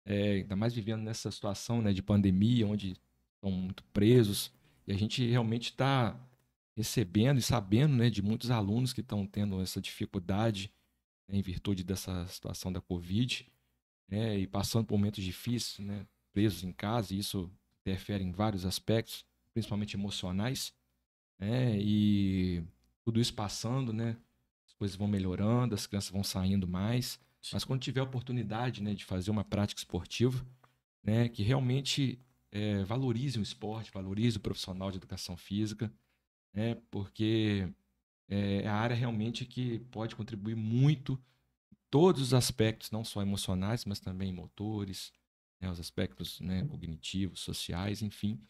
é, ainda mais vivendo nessa situação, né, de pandemia, onde estão muito presos, e a gente realmente está recebendo e sabendo, né, de muitos alunos que estão tendo essa dificuldade né, em virtude dessa situação da Covid, né, e passando por momentos difíceis, né, presos em casa, e isso interfere em vários aspectos, principalmente emocionais, né, e tudo isso passando, né, as coisas vão melhorando, as crianças vão saindo mais, mas quando tiver a oportunidade, né, de fazer uma prática esportiva, né, que realmente é, valorize o esporte, valorize o profissional de educação física, né, porque é a área realmente que pode contribuir muito em todos os aspectos, não só emocionais, mas também motores, né, os aspectos né, cognitivos, sociais, enfim,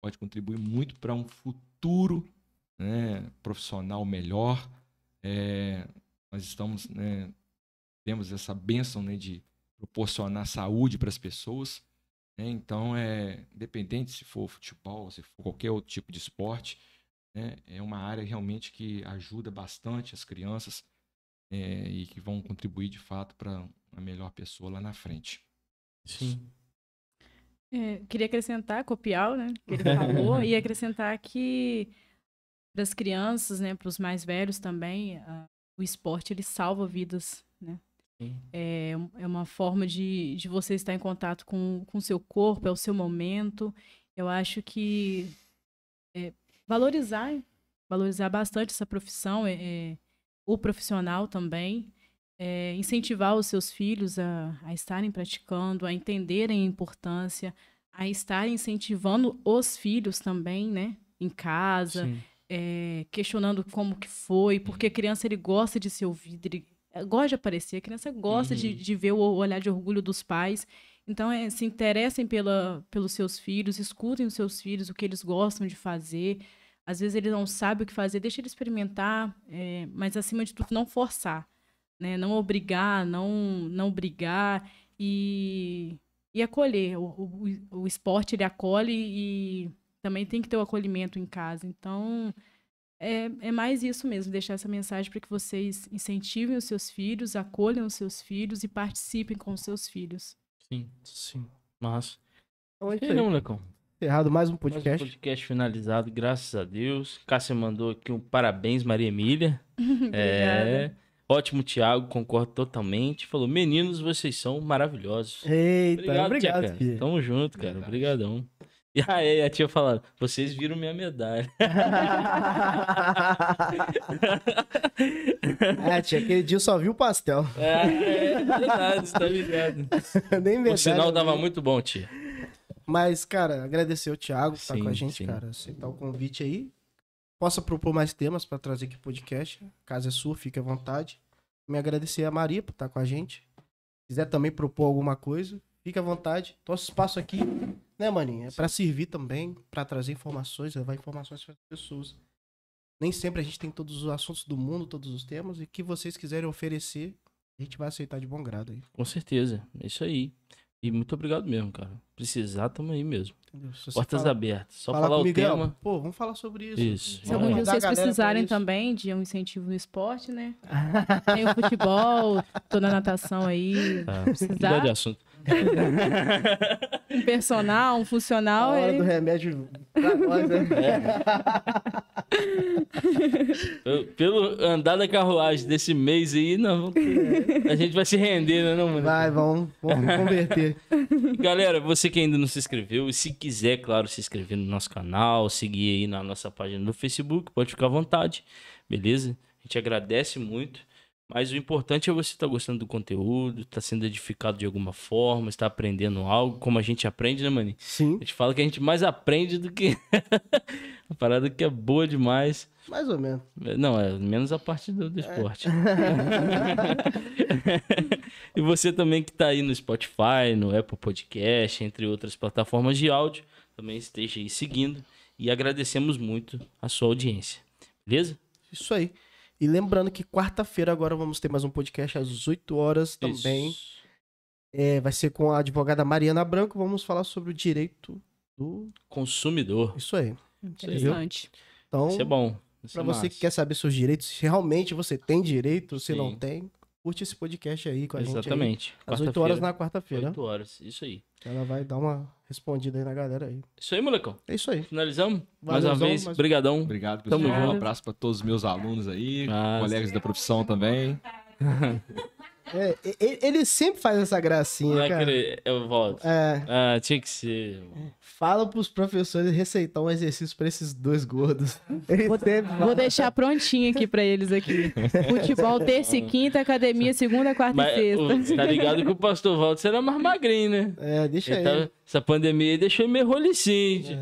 pode contribuir muito para um futuro né, profissional melhor. É, nós estamos, né, temos essa bênção né, de proporcionar saúde para as pessoas. Né, então, é independente se for futebol, se for qualquer outro tipo de esporte, né, é uma área realmente que ajuda bastante as crianças é, e que vão contribuir de fato para uma melhor pessoa lá na frente. Sim. É, queria acrescentar, copiar, né? Que ele falou, e acrescentar que para as crianças, né, para os mais velhos também, a- o esporte ele salva vidas, né? É, é uma forma de, de você estar em contato com o seu corpo, é o seu momento. Eu acho que é, valorizar, valorizar bastante essa profissão, é, é, o profissional também, é, incentivar os seus filhos a, a estarem praticando, a entenderem a importância, a estarem incentivando os filhos também, né, em casa, é, questionando como que foi, porque a criança ele gosta de ser ouvido, ele gosta de aparecer, a criança gosta de, Uhum. de ver o olhar de orgulho dos pais. Então, é, se interessem pela, pelos seus filhos, escutem os seus filhos, o que eles gostam de fazer, Às vezes ele não sabe o que fazer, deixa ele experimentar, é, mas acima de tudo não forçar, né? Não obrigar, não não brigar e, e acolher. O, o, o esporte ele acolhe e também tem que ter o acolhimento em casa. Então é, é mais isso mesmo, deixar essa mensagem para que vocês incentivem os seus filhos, acolham os seus filhos e participem com os seus filhos. Sim, Sim. massa. Então é E molecão? Encerrado mais um Mais um podcast. podcast finalizado, graças a Deus. Cássia mandou aqui um parabéns, Maria Emília. É. Ótimo, Thiago, concordo totalmente. Falou, meninos, vocês são maravilhosos. Eita, Obrigado, obrigado, tia. Tamo junto, cara. Obrigadão. E aí, a tia falando, vocês viram minha medalha. é, tia, aquele dia eu só vi o pastel. É, é verdade, você tá ligado. Nem O sinal vi. muito bom, tia. Mas, cara, agradecer o Thiago por estar Sim, com a gente, sim. cara. Aceitar o convite aí. Possa propor mais temas pra trazer aqui pro podcast. Casa é sua, fique à vontade. Me agradecer a Maria por estar com a gente. Se quiser também propor alguma coisa, fique à vontade. Nosso espaço aqui, né, maninha? É pra servir também, pra trazer informações, levar informações para as pessoas. Nem sempre a gente tem todos os assuntos do mundo, todos os temas, e que vocês quiserem oferecer, a gente vai aceitar de bom grado aí. Com certeza. É isso aí. E muito obrigado mesmo, cara. Precisar, tamo aí mesmo. Portas falar- abertas. Só falar o comigo, "El, tema. Pô, vamos falar sobre isso. Isso. Se algum dia vocês precisarem também de um incentivo no esporte, né? Tem o futebol, tô na natação aí. Tá. Precisar. Mudar de assunto. Um personal, um A funcional. hora é- do remédio pra nós, né? Pelo- Pelo andar da carruagem desse mês aí, não, a gente vai se render, né, não, mano? Vai, vamos, vamos converter. Galera, você que ainda não se inscreveu, e se quiser, claro, se inscrever no nosso canal, seguir aí na nossa página no Facebook, pode ficar à vontade, beleza? A gente agradece muito. Mas o importante é você estar gostando do conteúdo, estar sendo edificado de alguma forma, estar aprendendo algo, como a gente aprende, né, maninho? Sim, A gente fala que a gente mais aprende do que a parada que é boa demais. mais ou menos. Não, é menos a parte do, do esporte. e você também que tá aí no Spotify, no Apple Podcast, entre outras plataformas de áudio, também esteja aí seguindo. E agradecemos muito a sua audiência. Beleza? Isso aí. E lembrando que quarta-feira agora vamos ter mais um podcast às 8 horas também. Isso. É, vai ser com a advogada Mariana Branco. Vamos falar sobre o direito do. Consumidor. Isso aí. Interessante. Então, Isso é bom. Isso pra é você massa. que quer saber seus direitos, se realmente você tem direito, se não Sim. tem, curte esse podcast aí com a gente. aí. Exatamente. Às 8 horas na quarta-feira. 8 horas. Isso aí. Ela vai dar uma respondida aí na galera aí. Isso aí, molecão. É isso aí. Finalizamos? mais uma vez, mais- brigadão. Obrigado, Tamo pessoal. Um junto. abraço para todos os meus alunos aí, Ah, colegas da profissão também. É, ele sempre faz essa gracinha, Não é cara. aquele- Eu volto. É, Ah, tinha que ser. fala pros professores receitar um exercício pra esses dois gordos. Ele fala. Vou deixar prontinho aqui pra eles aqui. Futebol terça e quinta, academia segunda, quarta Mas e sexta. você tá ligado que o pastor Walter será mais magrinho, né? É, deixa Ele ele. tá- essa pandemia aí deixou ele meio rolicinho.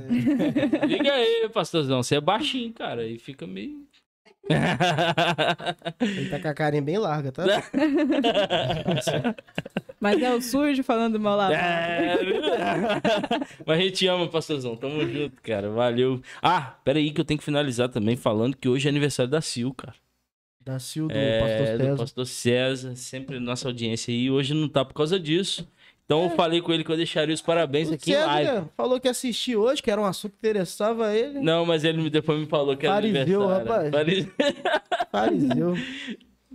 É. Liga aí, pastorzão. Você é baixinho, cara. E fica meio. Ele tá com a carinha bem larga, tá? Mas é o sujo falando mal lá. É. Mas a gente ama, pastorzão. Tamo junto, cara. Valeu. Ah, pera aí que eu tenho que finalizar também falando que hoje é aniversário da Sil, cara. Da Sil do É, Pastor do César. pastor César, sempre nossa audiência aí. Hoje não tá por causa disso. Então eu falei com ele que eu deixaria os parabéns O aqui em live. César falou que ia assistir hoje, que era um assunto que interessava ele. Não, mas ele depois me falou que era Fariseu, aniversário. rapaz. Fariseu. Fariseu.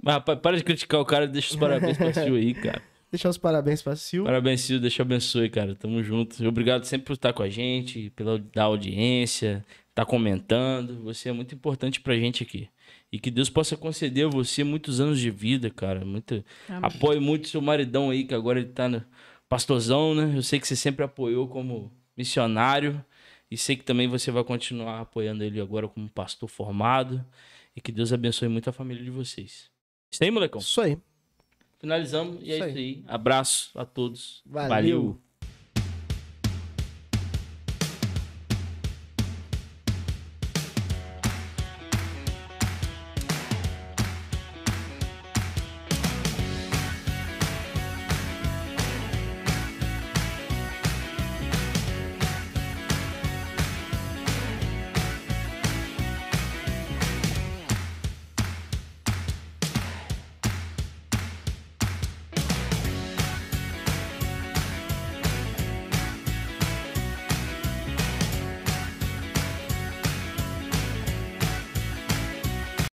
Mas, rapaz, para de criticar o cara, deixa os parabéns pra Sil aí, cara. Deixar os parabéns pra Sil. Parabéns, Sil, te abençoe, cara. Tamo junto. Obrigado sempre por estar com a gente, pela da audiência, tá comentando. Você é muito importante pra gente aqui. E que Deus possa conceder a você muitos anos de vida, cara. Muito... Amém. Apoie muito seu maridão aí, que agora ele tá no pastorzão, né? Eu sei que você sempre apoiou como missionário. E sei que também você vai continuar apoiando ele agora como pastor formado. E que Deus abençoe muito a família de vocês. Isso aí, molecão? Isso aí. Finalizamos e é Isso isso aí. Abraço a todos. Valeu. Valeu.